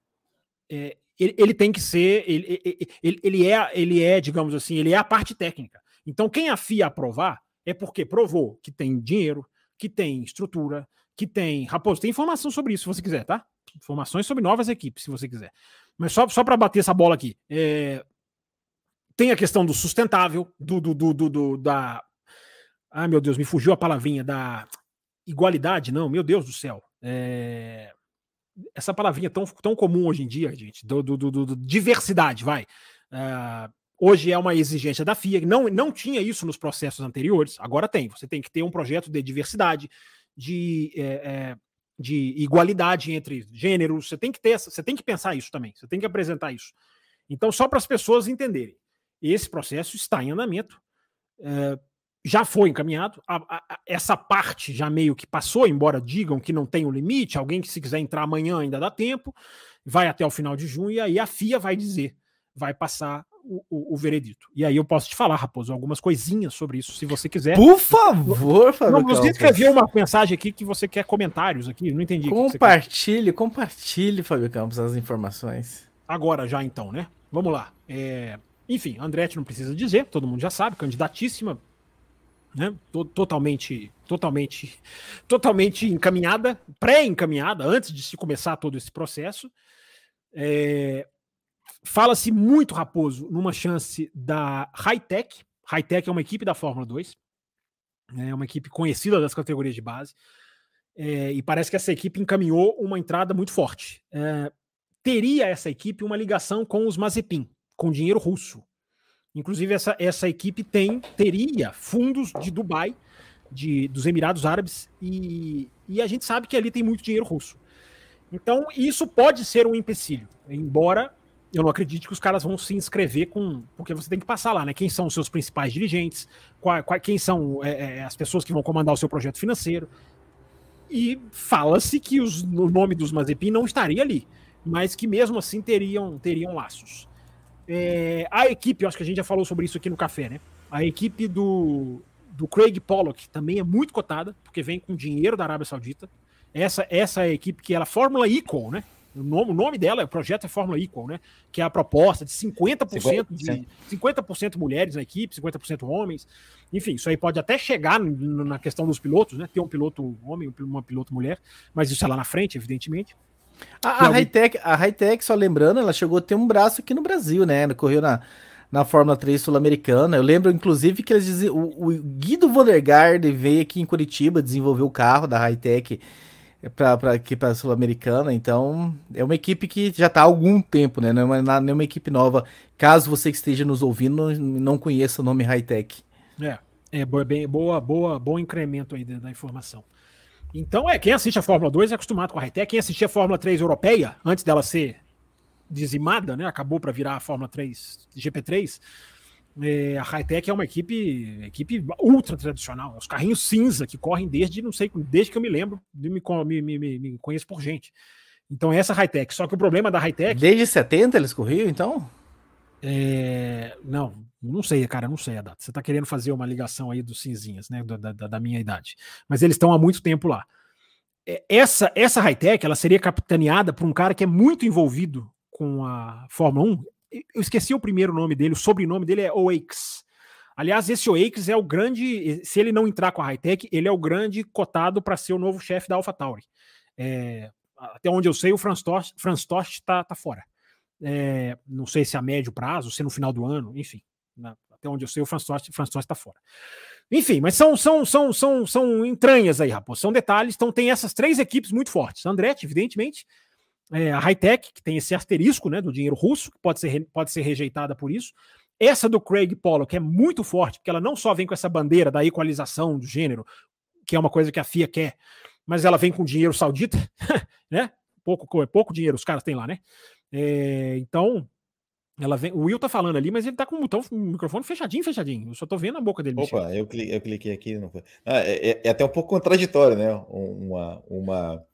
é, ele, ele, tem que ser, ele, ele, ele, é, ele é, digamos assim, ele é a parte técnica. Então, quem a FIA aprovar é porque provou que tem dinheiro, que tem estrutura, que tem. Raposo, tem informação sobre isso se você quiser, tá? Informações sobre novas equipes, se você quiser. Mas só, só para bater essa bola aqui. É, tem a questão do sustentável, do, do, do, do, da. Ai, meu Deus, me fugiu a palavrinha da igualdade, não, meu Deus do céu. É, essa palavrinha tão, tão comum hoje em dia, gente, do, do, do, diversidade, vai. Uh, hoje é uma exigência da FIA, não, não tinha isso nos processos anteriores, agora tem. Você tem que ter um projeto de diversidade, de é, é, de igualdade entre gêneros. Você tem que ter, você tem que pensar isso também. Você tem que apresentar isso. Então, só para as pessoas entenderem, esse processo está em andamento. É, já foi encaminhado. A, a, essa parte já meio que passou, embora digam que não tem o limite. Alguém que se quiser entrar amanhã ainda dá tempo. Vai até o final de junho e aí a FIA vai dizer, vai passar o, o, o, veredito. E aí eu posso te falar, Raposo, algumas coisinhas sobre isso, se você quiser. Por favor, Fábio. Não, você escreveu uma mensagem aqui que você quer comentários aqui, não entendi. Compartilhe, compartilhe, Fábio Campos, as informações. Agora já então, né? Vamos lá. É... Enfim, Andretti não precisa dizer, todo mundo já sabe, candidatíssima, né? Totalmente, totalmente, totalmente encaminhada, pré-encaminhada, antes de se começar todo esse processo. É, Fala-se muito, Raposo, numa chance da Hightech. Hightech é uma equipe da Fórmula 2, né, é uma equipe conhecida das categorias de base, é, e parece que essa equipe encaminhou uma entrada muito forte. É, teria essa equipe uma ligação com os Mazepin, com dinheiro russo. Inclusive, essa, essa equipe tem teria fundos de Dubai, de, dos Emirados Árabes, e, e a gente sabe que ali tem muito dinheiro russo. Então, isso pode ser um empecilho, embora eu não acredito que os caras vão se inscrever com. Porque você tem que passar lá, né? Quem são os seus principais dirigentes, qual, qual, quem são é, é, as pessoas que vão comandar o seu projeto financeiro. E fala-se que os, o nome dos Mazepin não estaria ali, mas que mesmo assim teriam, teriam laços. É, a equipe, acho que a gente já falou sobre isso aqui no café, né? A equipe do, do Craig Pollock também é muito cotada, porque vem com dinheiro da Arábia Saudita. Essa, essa é a equipe que ela Fórmula Equal, né? O nome, o nome dela, o projeto é Fórmula Equal, né? Que é a proposta de 50%, 50%. de 50% mulheres na equipe, 50% homens. Enfim, isso aí pode até chegar na questão dos pilotos, né? Ter um piloto homem, uma piloto mulher, mas isso é lá na frente, evidentemente. A, a Hightech, a Hightech, só lembrando, ela chegou a ter um braço aqui no Brasil, né? Ela correu na, na Fórmula 3 sul-americana. Eu lembro, inclusive, que eles diziam. O, o Guido Vodergaard veio aqui em Curitiba desenvolver o carro da Hightech para aqui para Sul-Americana, então é uma equipe que já está há algum tempo, né? Não é uma, não é uma equipe nova. Caso você que esteja nos ouvindo não, conheça o nome Hightech. É, é bem, boa, boa, bom incremento aí da, da, informação. Então, é, quem assiste a Fórmula 2 é acostumado com a Hightech. Quem assistia a Fórmula 3 europeia, antes dela ser dizimada, né? Acabou para virar a Fórmula 3 GP3 é, a Hightech é uma equipe, equipe ultra tradicional. Os carrinhos cinza que correm desde, não sei, desde que eu me lembro, me, me, me, me conheço por gente. Então, essa Hightech. Só que o problema da Hightech. Desde 70 eles corriam, então? É, não, não sei, cara, não sei a data. Você está querendo fazer uma ligação aí dos cinzinhas, né, da, da, da minha idade. Mas eles estão há muito tempo lá. É, essa, essa high-tech, ela seria capitaneada por um cara que é muito envolvido com a Fórmula 1 eu esqueci o primeiro nome dele, o sobrenome dele é Oakes. Aliás, esse Oakes é o grande. Se ele não entrar com a Hightech, ele é o grande cotado para ser o novo chefe da AlphaTauri. É, até onde eu sei, o Franz Tost, Tost tá, fora. É, não sei se a médio prazo, se no final do ano, enfim. Na, até onde eu sei, o Franz Tost, Franz Tost tá fora. Enfim, mas são, são, são, são, são entranhas aí, rapaz. São detalhes. Então tem essas três equipes muito fortes. Andretti, evidentemente é, a Hightech, que tem esse asterisco né, do dinheiro russo, que pode ser, pode ser rejeitada por isso. Essa do Craig Pollock é muito forte, porque ela não só vem com essa bandeira da equalização do gênero, que é uma coisa que a FIA quer, mas ela vem com dinheiro saudita, né? Pouco, pouco dinheiro os caras têm lá, né? É, então, ela vem, o Will tá falando ali, mas ele tá com o, botão, o microfone fechadinho, fechadinho. Eu só tô vendo a boca dele. Opa, eu cliquei, eu cliquei, aqui. Não foi. Ah, é, é, é, até um pouco contraditório, né? Uma, uma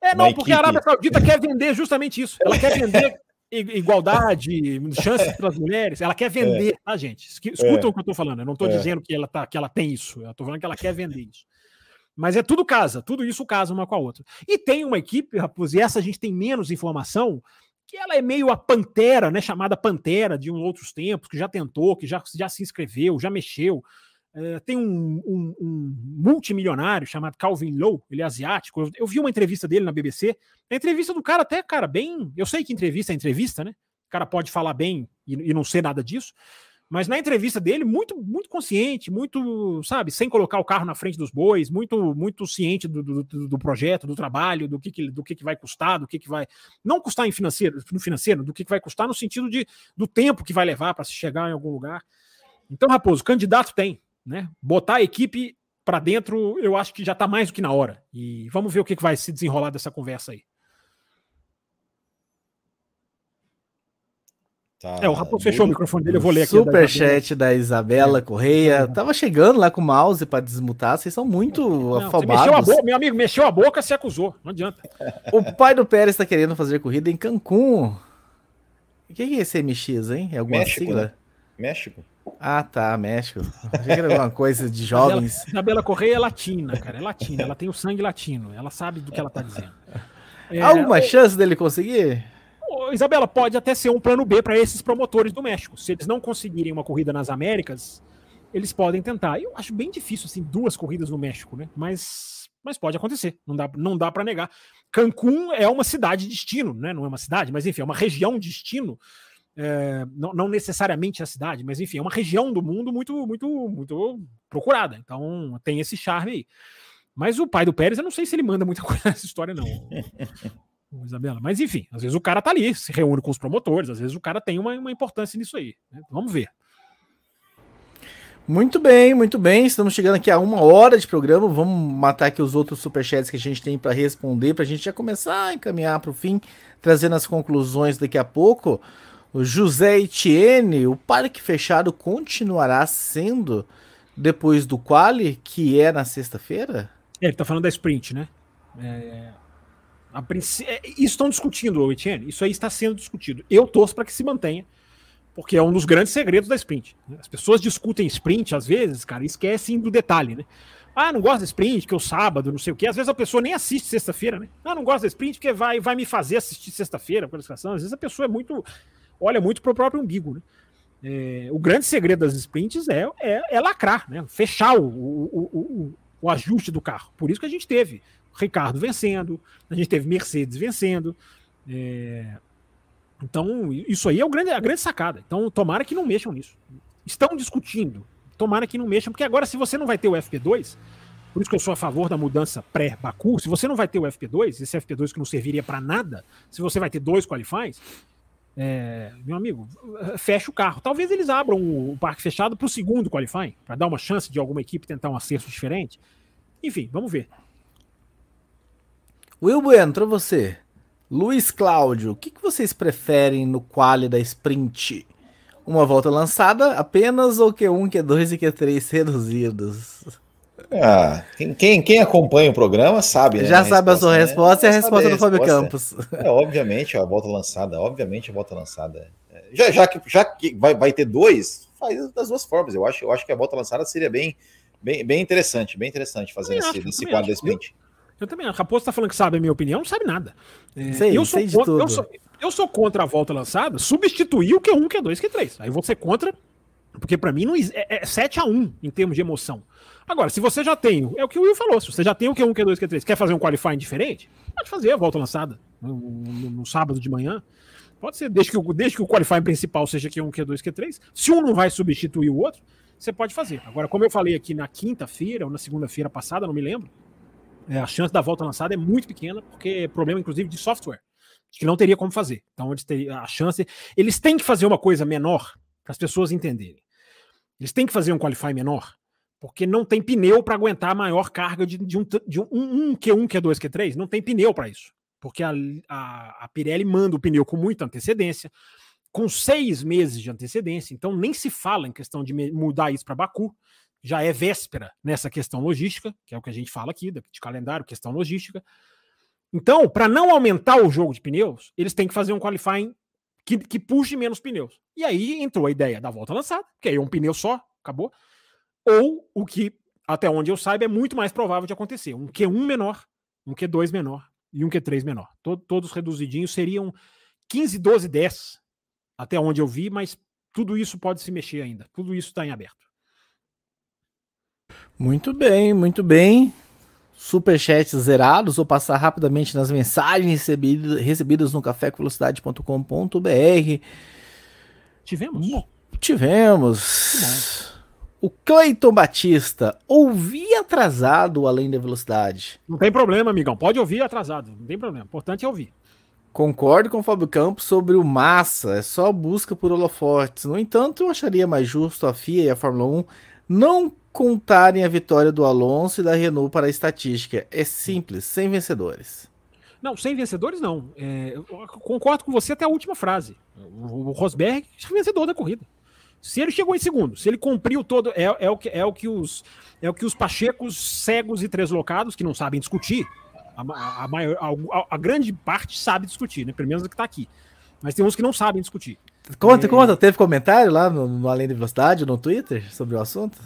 é, não, porque a Arábia Saudita quer vender justamente isso. Ela quer vender igualdade, chances para as mulheres. Ela quer vender, é. tá, gente? Escutam é. o que eu estou falando. Eu não estou é. dizendo que ela, tá, que ela tem isso. Eu estou falando que ela quer vender isso. Mas é tudo casa, tudo isso casa uma com a outra. E tem uma equipe, Raposo, e essa a gente tem menos informação, que ela é meio a pantera, né? Chamada pantera de um outros tempos, que já tentou, que já, já se inscreveu, já mexeu. É, tem um, um, um, multimilionário chamado Calvin Lowe, ele é asiático. Eu, eu, vi uma entrevista dele na BBC. A entrevista do cara, até, cara, bem. Eu sei que entrevista é entrevista, né? O cara pode falar bem e, e não ser nada disso. Mas na entrevista dele, muito, muito consciente, muito, sabe, sem colocar o carro na frente dos bois, muito, muito ciente do, do, do projeto, do trabalho, do que, que do que, que vai custar, do que, que vai. Não custar em financeiro, no financeiro, do que, que vai custar no sentido de, do tempo que vai levar para se chegar em algum lugar. Então, Raposo, candidato tem, né? Botar a equipe para dentro, eu acho que já está mais do que na hora. E vamos ver o que, que vai se desenrolar dessa conversa aí. Tá, é, o Raposo fechou o microfone dele, eu vou ler aqui. Superchat da, da Isabela é. Correia. Tava chegando lá com o mouse para desmutar, vocês são muito não, afobados. Boca, meu amigo, mexeu a boca, se acusou, não adianta. O pai do Pérez está querendo fazer corrida em Cancún. O que é esse MX, hein? É alguma México, sigla? né? México. Ah, tá, México. Achei que era alguma coisa de jovens. Isabela, Correia é latina, cara. É latina. Ela tem o sangue latino. Ela sabe do que ela tá dizendo. É, Alguma chance dele conseguir? Isabela, pode até ser um plano B para esses promotores do México. Se eles não conseguirem uma corrida nas Américas, eles podem tentar. Eu acho bem difícil, assim, duas corridas no México, né? Mas, mas pode acontecer. Não dá, não dá para negar. Cancún é uma cidade de destino, né? Não é uma cidade, mas enfim, é uma região de destino. É, não, não necessariamente a cidade, mas enfim, é uma região do mundo muito, muito, muito procurada. Então tem esse charme aí. Mas o pai do Pérez, eu não sei se ele manda muita coisa nessa história, não. Isabela. Mas enfim, às vezes o cara tá ali, se reúne com os promotores, às vezes o cara tem uma, uma importância nisso aí. né? Vamos ver. Muito bem, muito bem. Estamos chegando aqui a uma hora de programa. Vamos matar aqui os outros superchats que a gente tem para responder, para a gente já começar a encaminhar para o fim, trazendo as conclusões daqui a pouco. O José Etienne, o parque fechado continuará sendo depois do quali, que é na sexta-feira? É, ele tá falando da sprint, né? É, é, isso estão discutindo, Etienne. Isso aí está sendo discutido. Eu torço para que se mantenha, porque é um dos grandes segredos da sprint. né? As pessoas discutem sprint, às vezes, cara, esquecem do detalhe, né? Ah, não gosto da sprint, que é o sábado, não sei o quê. Às vezes a pessoa nem assiste sexta-feira, né? Ah, não gosto da sprint porque vai, vai me fazer assistir sexta-feira, por. Às vezes a pessoa é muito. Olha muito pro próprio umbigo, né? É, o grande segredo das sprints é, é, é lacrar, né? Fechar o, o, o, o, o ajuste do carro. Por isso que a gente teve Ricardo vencendo, a gente teve Mercedes vencendo. é, Então, isso aí é o grande, a grande sacada. Então, tomara que não mexam nisso. Estão discutindo. Tomara que não mexam, porque agora, se você não vai ter o FP2, por isso que eu sou a favor da mudança pré-Baku, se você não vai ter o FP2, esse FP2 que não serviria para nada, se você vai ter dois qualifies, é, meu amigo, fecha o carro. Talvez eles abram o, parque fechado para o segundo qualifying, para dar uma chance de alguma equipe tentar um acerto diferente. Enfim, vamos ver. Will Bueno, para você. Luiz Cláudio, o que, que vocês preferem no quali da sprint? Uma volta lançada apenas ou Q1, Q2 e Q3 reduzidos? Ah, quem, quem, quem acompanha o programa sabe, né? Já sabe a sua né? resposta e a resposta do Fábio resposta. Campos. É, obviamente, a volta lançada, obviamente a volta lançada. É, Já, já que, já que vai, vai ter dois, faz das duas formas. Eu acho, eu acho que a volta lançada seria bem, bem, bem interessante, bem interessante fazer nesse, acho, nesse quadro da acho. sprint. Eu também, a Raposo tá falando que sabe a minha opinião, não sabe nada. É, Sei, eu, sou sei de contra, tudo. eu, sou, eu sou contra a volta lançada, substituir o Q1, Q2, Q3. Aí você contra, porque pra mim não é, é 7 a 1 em termos de emoção. Agora, se você já tem, é o que o Will falou, se você já tem o Q1, Q2, Q3, quer fazer um qualifying diferente, pode fazer a volta lançada no, no- no sábado de manhã. Pode ser, desde que, o- desde que o qualifying principal seja Q1, Q2, Q3. Se um não vai substituir o outro, você pode fazer. Agora, como eu falei aqui na quinta-feira ou na segunda-feira passada, não me lembro, é, a chance da volta lançada é muito pequena, porque é problema, inclusive, de software, que não teria como fazer. Então, eles teriam a chance. Eles têm que fazer uma coisa menor para as pessoas entenderem. Eles têm que fazer um qualify menor, porque não tem pneu para aguentar a maior carga de, de um, de um, um Q1, Q2, Q3. Não tem pneu para isso. Porque a, a, a Pirelli manda o pneu com muita antecedência, com seis meses de antecedência. Então, nem se fala em questão de mudar isso para Baku já é véspera nessa questão logística, que é o que a gente fala aqui, de calendário, questão logística. Então, para não aumentar o jogo de pneus, eles têm que fazer um qualifying que, que puxe menos pneus. E aí entrou a ideia da volta lançada, que aí é um pneu só, acabou. Ou o que, até onde eu saiba, é muito mais provável de acontecer: um Q1 menor, um Q2 menor e um Q3 menor. To- todos reduzidinhos seriam 15, 12, 10, até onde eu vi, mas tudo isso pode se mexer ainda. Tudo isso está em aberto. Muito bem, muito bem. Superchats zerados. Vou passar rapidamente nas mensagens recebidas, recebidas no cafévelocidade.com.br. Tivemos? Tivemos. O Cleiton Batista. Ouvi atrasado Além da Velocidade. Não tem problema, amigão. Pode ouvir atrasado. Não tem problema. O importante é ouvir. Concordo com o Fábio Campos sobre o Massa, é só busca por holofotes. No entanto, eu acharia mais justo a FIA e a Fórmula 1 não contarem a vitória do Alonso e da Renault para a estatística. É simples, sem vencedores. Não, sem vencedores, não. É, concordo com você até a última frase. O, o Rosberg é vencedor da corrida. Se ele chegou em segundo, se ele cumpriu todo. É, é, o, que, é, o, que os, é o que os pachecos cegos e treslocados, que não sabem discutir, a, a, maior, a, a grande parte sabe discutir, né? Pelo menos o que está aqui. Mas tem uns que não sabem discutir. Conta, é... conta. Teve comentário lá no, no Além da Velocidade, no Twitter, sobre o assunto?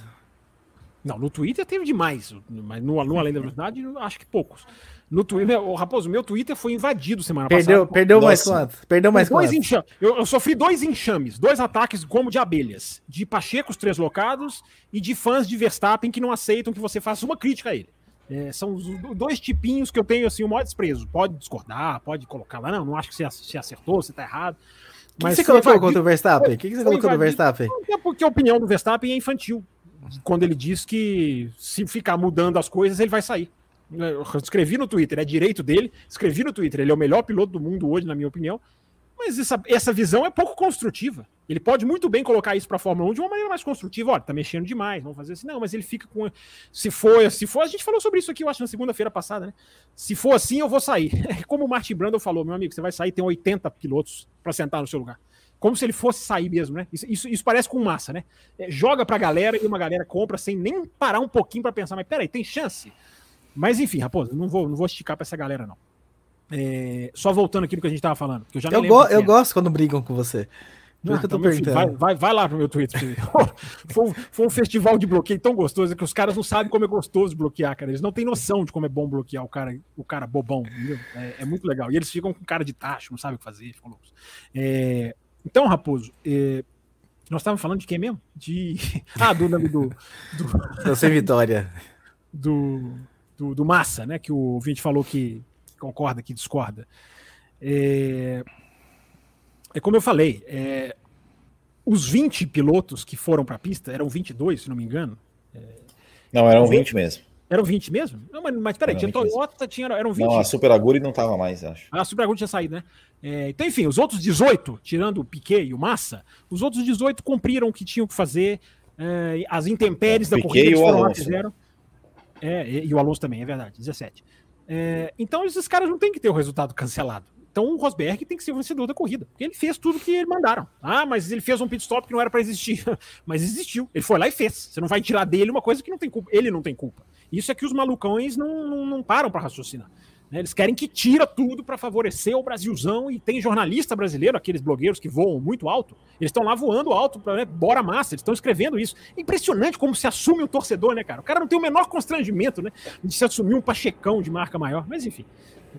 Não, no Twitter teve demais, mas no, no Além da Velocidade, acho que poucos. No Twitter, o Raposo, meu Twitter foi invadido semana perdeu, passada. Perdeu mais quanto? Perdeu mais dois quanto? Eu, eu, sofri dois enxames, dois ataques como de abelhas, de Pachecos locados e de fãs de Verstappen que não aceitam que você faça uma crítica a ele. É, são os dois tipinhos que eu tenho assim o maior desprezo. Pode discordar, pode colocar lá, não, não acho que você acertou, você tá errado. Mas o que você colocou contra o Verstappen? O que você colocou no Verstappen? É porque a opinião do Verstappen é infantil. Quando ele diz que se ficar mudando as coisas, ele vai sair. Eu escrevi no Twitter, é direito dele. Escrevi no Twitter, ele é o melhor piloto do mundo hoje, na minha opinião. Mas essa, essa visão é pouco construtiva. Ele pode muito bem colocar isso para a Fórmula 1 de uma maneira mais construtiva. Olha, tá mexendo demais, vamos fazer assim. Não, mas ele fica com. Se for, se for, a gente falou sobre isso aqui, eu acho, na segunda-feira passada, né? Se for assim, eu vou sair. Como o Martin Brandon falou, meu amigo, você vai sair, tem 80 pilotos para sentar no seu lugar. Como se ele fosse sair mesmo, né? Isso, isso, isso parece com massa, né? É, joga pra galera e uma galera compra sem nem parar um pouquinho para pensar, mas peraí, tem chance? Mas enfim, Raposo, não vou, não vou esticar para essa galera, não. É, só voltando aquilo que a gente estava falando. Que eu já eu, go eu gosto quando brigam com você. Ah, que eu tô então, perguntando. Vai, vai, vai, lá pro meu Twitter. foi, um, foi, um, festival de bloqueio tão gostoso que os caras não sabem como é gostoso bloquear, cara. Eles não têm noção de como é bom bloquear o cara, o cara bobão. É, é, muito legal. E eles ficam com cara de tacho, não sabem o que fazer. Ficam loucos. É, então, Raposo, é, nós estávamos falando de quem mesmo? De. Ah, do nome do. do... Sei, Vitória. Do do, do Massa, né? Que o ouvinte falou que concorda, que discorda. É, é como eu falei, é, os 20 pilotos que foram para a pista, eram 22, se não me engano. É, não, eram 20 mesmo. Eram 20 mesmo? Não, mas, mas peraí, tinha Toyota, tinha, eram 20. Não, a Super Aguri não tava mais, acho. A Super Aguri tinha saído, né? É, então, enfim, os outros 18, tirando o Piquet e o Massa, os outros 18 cumpriram o que tinham que fazer. É, as intempéries da corrida eles foram lá, fizeram. É, e, e o Alonso também, é verdade, 17. É, então esses caras não tem que ter o resultado cancelado. Então o Rosberg tem que ser o vencedor da corrida, porque ele fez tudo que ele mandaram. Ah, mas ele fez um pit stop que não era para existir. mas existiu. Ele foi lá e fez. Você não vai tirar dele uma coisa que não tem culpa. Ele não tem culpa. Isso é que os malucões não, não, não param para raciocinar. Né? Eles querem que tira tudo para favorecer o Brasilzão e tem jornalista brasileiro, aqueles blogueiros que voam muito alto, eles estão lá voando alto para né, bora massa, eles estão escrevendo isso. Impressionante como se assume o torcedor, né, cara? O cara não tem o menor constrangimento, né, de se assumir um pachecão de marca maior, mas enfim,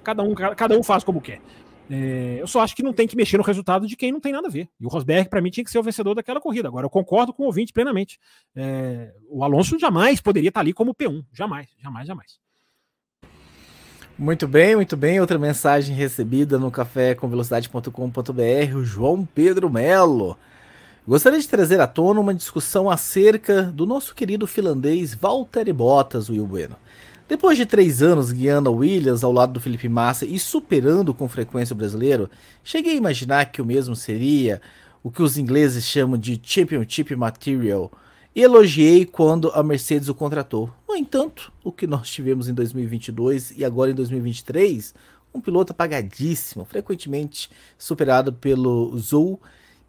cada um, cada um faz como quer. É, eu só acho que não tem que mexer no resultado de quem não tem nada a ver. E o Rosberg, para mim, tinha que ser o vencedor daquela corrida. Agora, eu concordo com o ouvinte plenamente. É, o Alonso jamais poderia estar ali como P1. Jamais, jamais, jamais. Muito bem, muito bem. Outra mensagem recebida no cafécomvelocidade.com.br, o João Pedro Melo. Gostaria de trazer à tona uma discussão acerca do nosso querido finlandês Valtteri Bottas, Will Bueno. Depois de três anos guiando a Williams ao lado do Felipe Massa e superando com frequência o brasileiro, cheguei a imaginar que o mesmo seria o que os ingleses chamam de Championship Material – elogiei quando a Mercedes o contratou. No entanto, o que nós tivemos em 2022 e agora em 2023, um piloto apagadíssimo, frequentemente superado pelo Zul,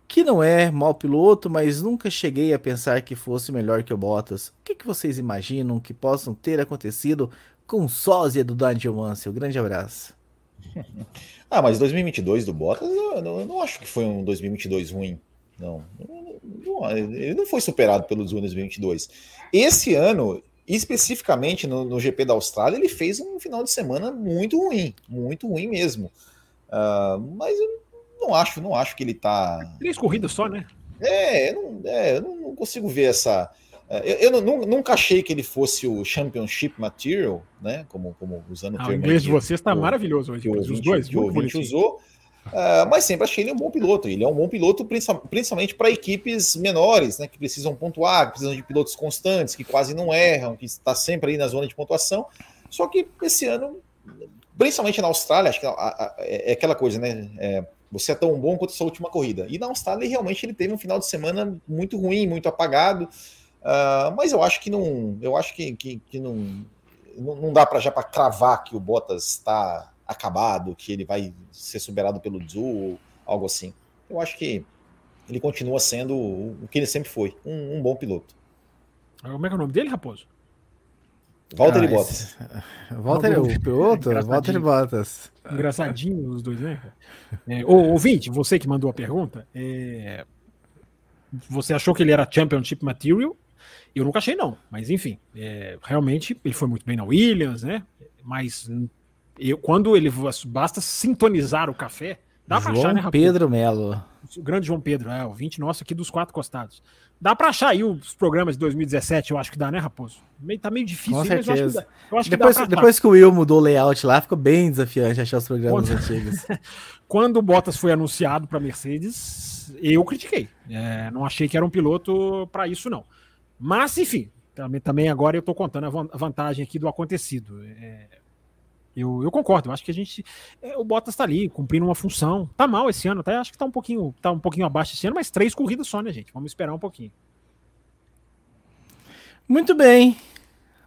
que não é mau piloto, mas nunca cheguei a pensar que fosse melhor que o Bottas. O que, que vocês imaginam que possam ter acontecido com o sósia do Daniel Mansell? Grande abraço. ah, mas 2022 do Bottas, eu não, eu não acho que foi um 2022 ruim. Não, não, ele não foi superado pelos Juniors 2022. Esse ano, especificamente no, no, GP da Austrália, ele fez um final de semana muito ruim, muito ruim mesmo. Uh, mas eu não acho, não acho que ele tá. Três corridas só, né? É, eu não, é, eu não consigo ver essa. É, eu, eu não, nunca achei que ele fosse o Championship Material, né? Como, como usando o termo. O inglês de vocês está maravilhoso hoje. Que os dois, que o ouvinte usou. Uh, mas sempre achei ele um bom piloto. Ele é um bom piloto, principalmente para equipes menores, né, que precisam pontuar, que precisam de pilotos constantes, que quase não erram, que está sempre aí na zona de pontuação. Só que esse ano, principalmente na Austrália, acho que é, aquela coisa, né? É, você é tão bom quanto a sua última corrida. E na Austrália, realmente, ele teve um final de semana muito ruim, muito apagado. Uh, mas eu acho que não. Eu acho que, que, que não, não, dá para já para cravar que o Bottas está acabado, que ele vai ser superado pelo Zul ou algo assim. Eu acho que ele continua sendo o que ele sempre foi, um, um bom piloto. Como é que é o nome dele, Raposo? Walter e Bottas. Walter, o piloto? Walter Bottas. Engraçadinho os dois, né? É, ô, ouvinte, você que mandou a pergunta, é, você achou que ele era Championship Material? Eu nunca achei, não. Mas enfim, é, realmente ele foi muito bem na Williams, né? Mas eu, quando ele basta sintonizar o café, dá pra achar, né, Raposo? Pedro Melo. O grande João Pedro, é, o 20 nosso aqui dos quatro costados. Dá pra achar aí os programas de 2017, eu acho que dá, né, Raposo? Meio, tá meio difícil, Com mas certeza. eu acho que dá, eu acho depois, que depois que o Will mudou o layout lá, ficou bem desafiante achar os programas Quando... antigos. Quando o Bottas foi anunciado para Mercedes, eu critiquei. É, não achei que era um piloto para isso, não. Mas, enfim, também, também agora eu estou contando a vantagem aqui do acontecido. É, eu, eu, concordo, eu acho que a gente. É, o Bottas está ali, cumprindo uma função. Tá mal esse ano, até acho que tá um pouquinho, tá um pouquinho abaixo esse ano, mas três corridas só, né, gente? Vamos esperar um pouquinho. Muito bem.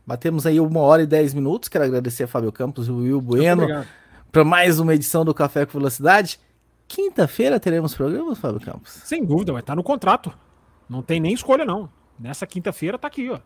Batemos aí uma hora e dez minutos. Quero agradecer a Fábio Campos e o Will Bueno para mais uma edição do Café com Velocidade. Quinta-feira teremos programa, Fábio Campos? Sem dúvida, vai estar no contrato. Não tem nem escolha, não. Nessa quinta-feira tá aqui, ó.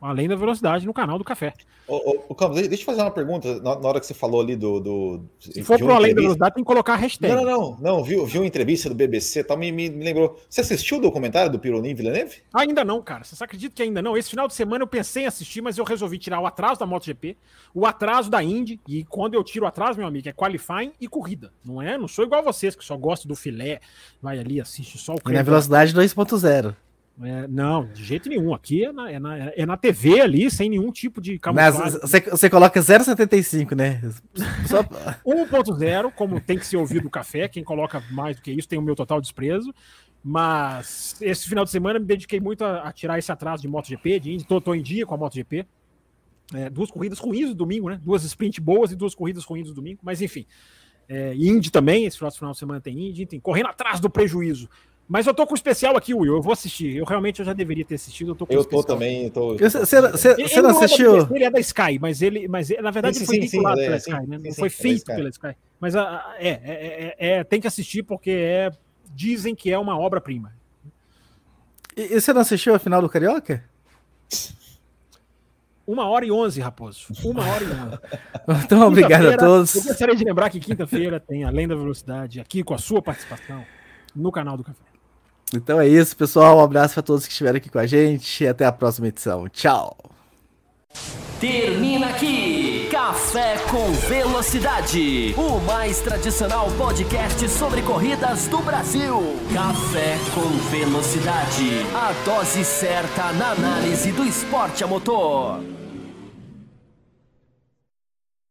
Além da velocidade no canal do café. Ô, ô, Campos, deixa eu fazer uma pergunta na, na hora que você falou ali do. do Se for pro além da velocidade, tem que colocar a hashtag. Não, não, não. não viu, viu uma entrevista do BBC tal, me, me, me lembrou. Você assistiu o documentário do Pironi Villeneuve? Ainda não, cara. Você acredita que ainda não? Esse final de semana eu pensei em assistir, mas eu resolvi tirar o atraso da MotoGP, o atraso da Indy. E quando eu tiro o atraso, meu amigo, é qualifying e corrida. Não é? Não sou igual vocês que só gostam do filé, vai ali, assiste só o. E na velocidade 2.0. É, não, de jeito nenhum. Aqui é na, é na, é na TV ali, sem nenhum tipo de camuflagem. Você, você coloca 0,75, né? Só... 1.0, como tem que ser ouvido o café. Quem coloca mais do que isso tem o meu total desprezo. Mas esse final de semana me dediquei muito a, a tirar esse atraso de MotoGP, de Indy. Tô, tô em dia com a MotoGP. É, duas corridas ruins no domingo, né? Duas sprint boas e duas corridas ruins no domingo. Mas enfim. É, Indy também, esse final de semana tem Indy, tem correndo atrás do prejuízo. Mas eu tô com o especial aqui, Will. Eu vou assistir. Eu realmente eu já deveria ter assistido. Eu tô, com eu tô também. Tô... Você, não assistiu? É ele é da Sky, mas ele, mas na verdade sim, ele foi sim, vinculado sim, pela é, Sky, né? Não foi feito pela Sky. Mas é, é, é, tem que assistir porque é, dizem que é uma obra-prima. E, e você não assistiu a final do Carioca? Uma hora e onze, Raposo. Uma hora e onze. então, obrigado a todos. Eu gostaria de lembrar que quinta-feira tem Além da Velocidade aqui com a sua participação no canal do Café. Então é isso, pessoal. Um abraço para todos que estiveram aqui com a gente e até a próxima edição. Tchau. Termina aqui Café com Velocidade, o mais tradicional podcast sobre corridas do Brasil. Café com Velocidade, a dose certa na análise do esporte a motor.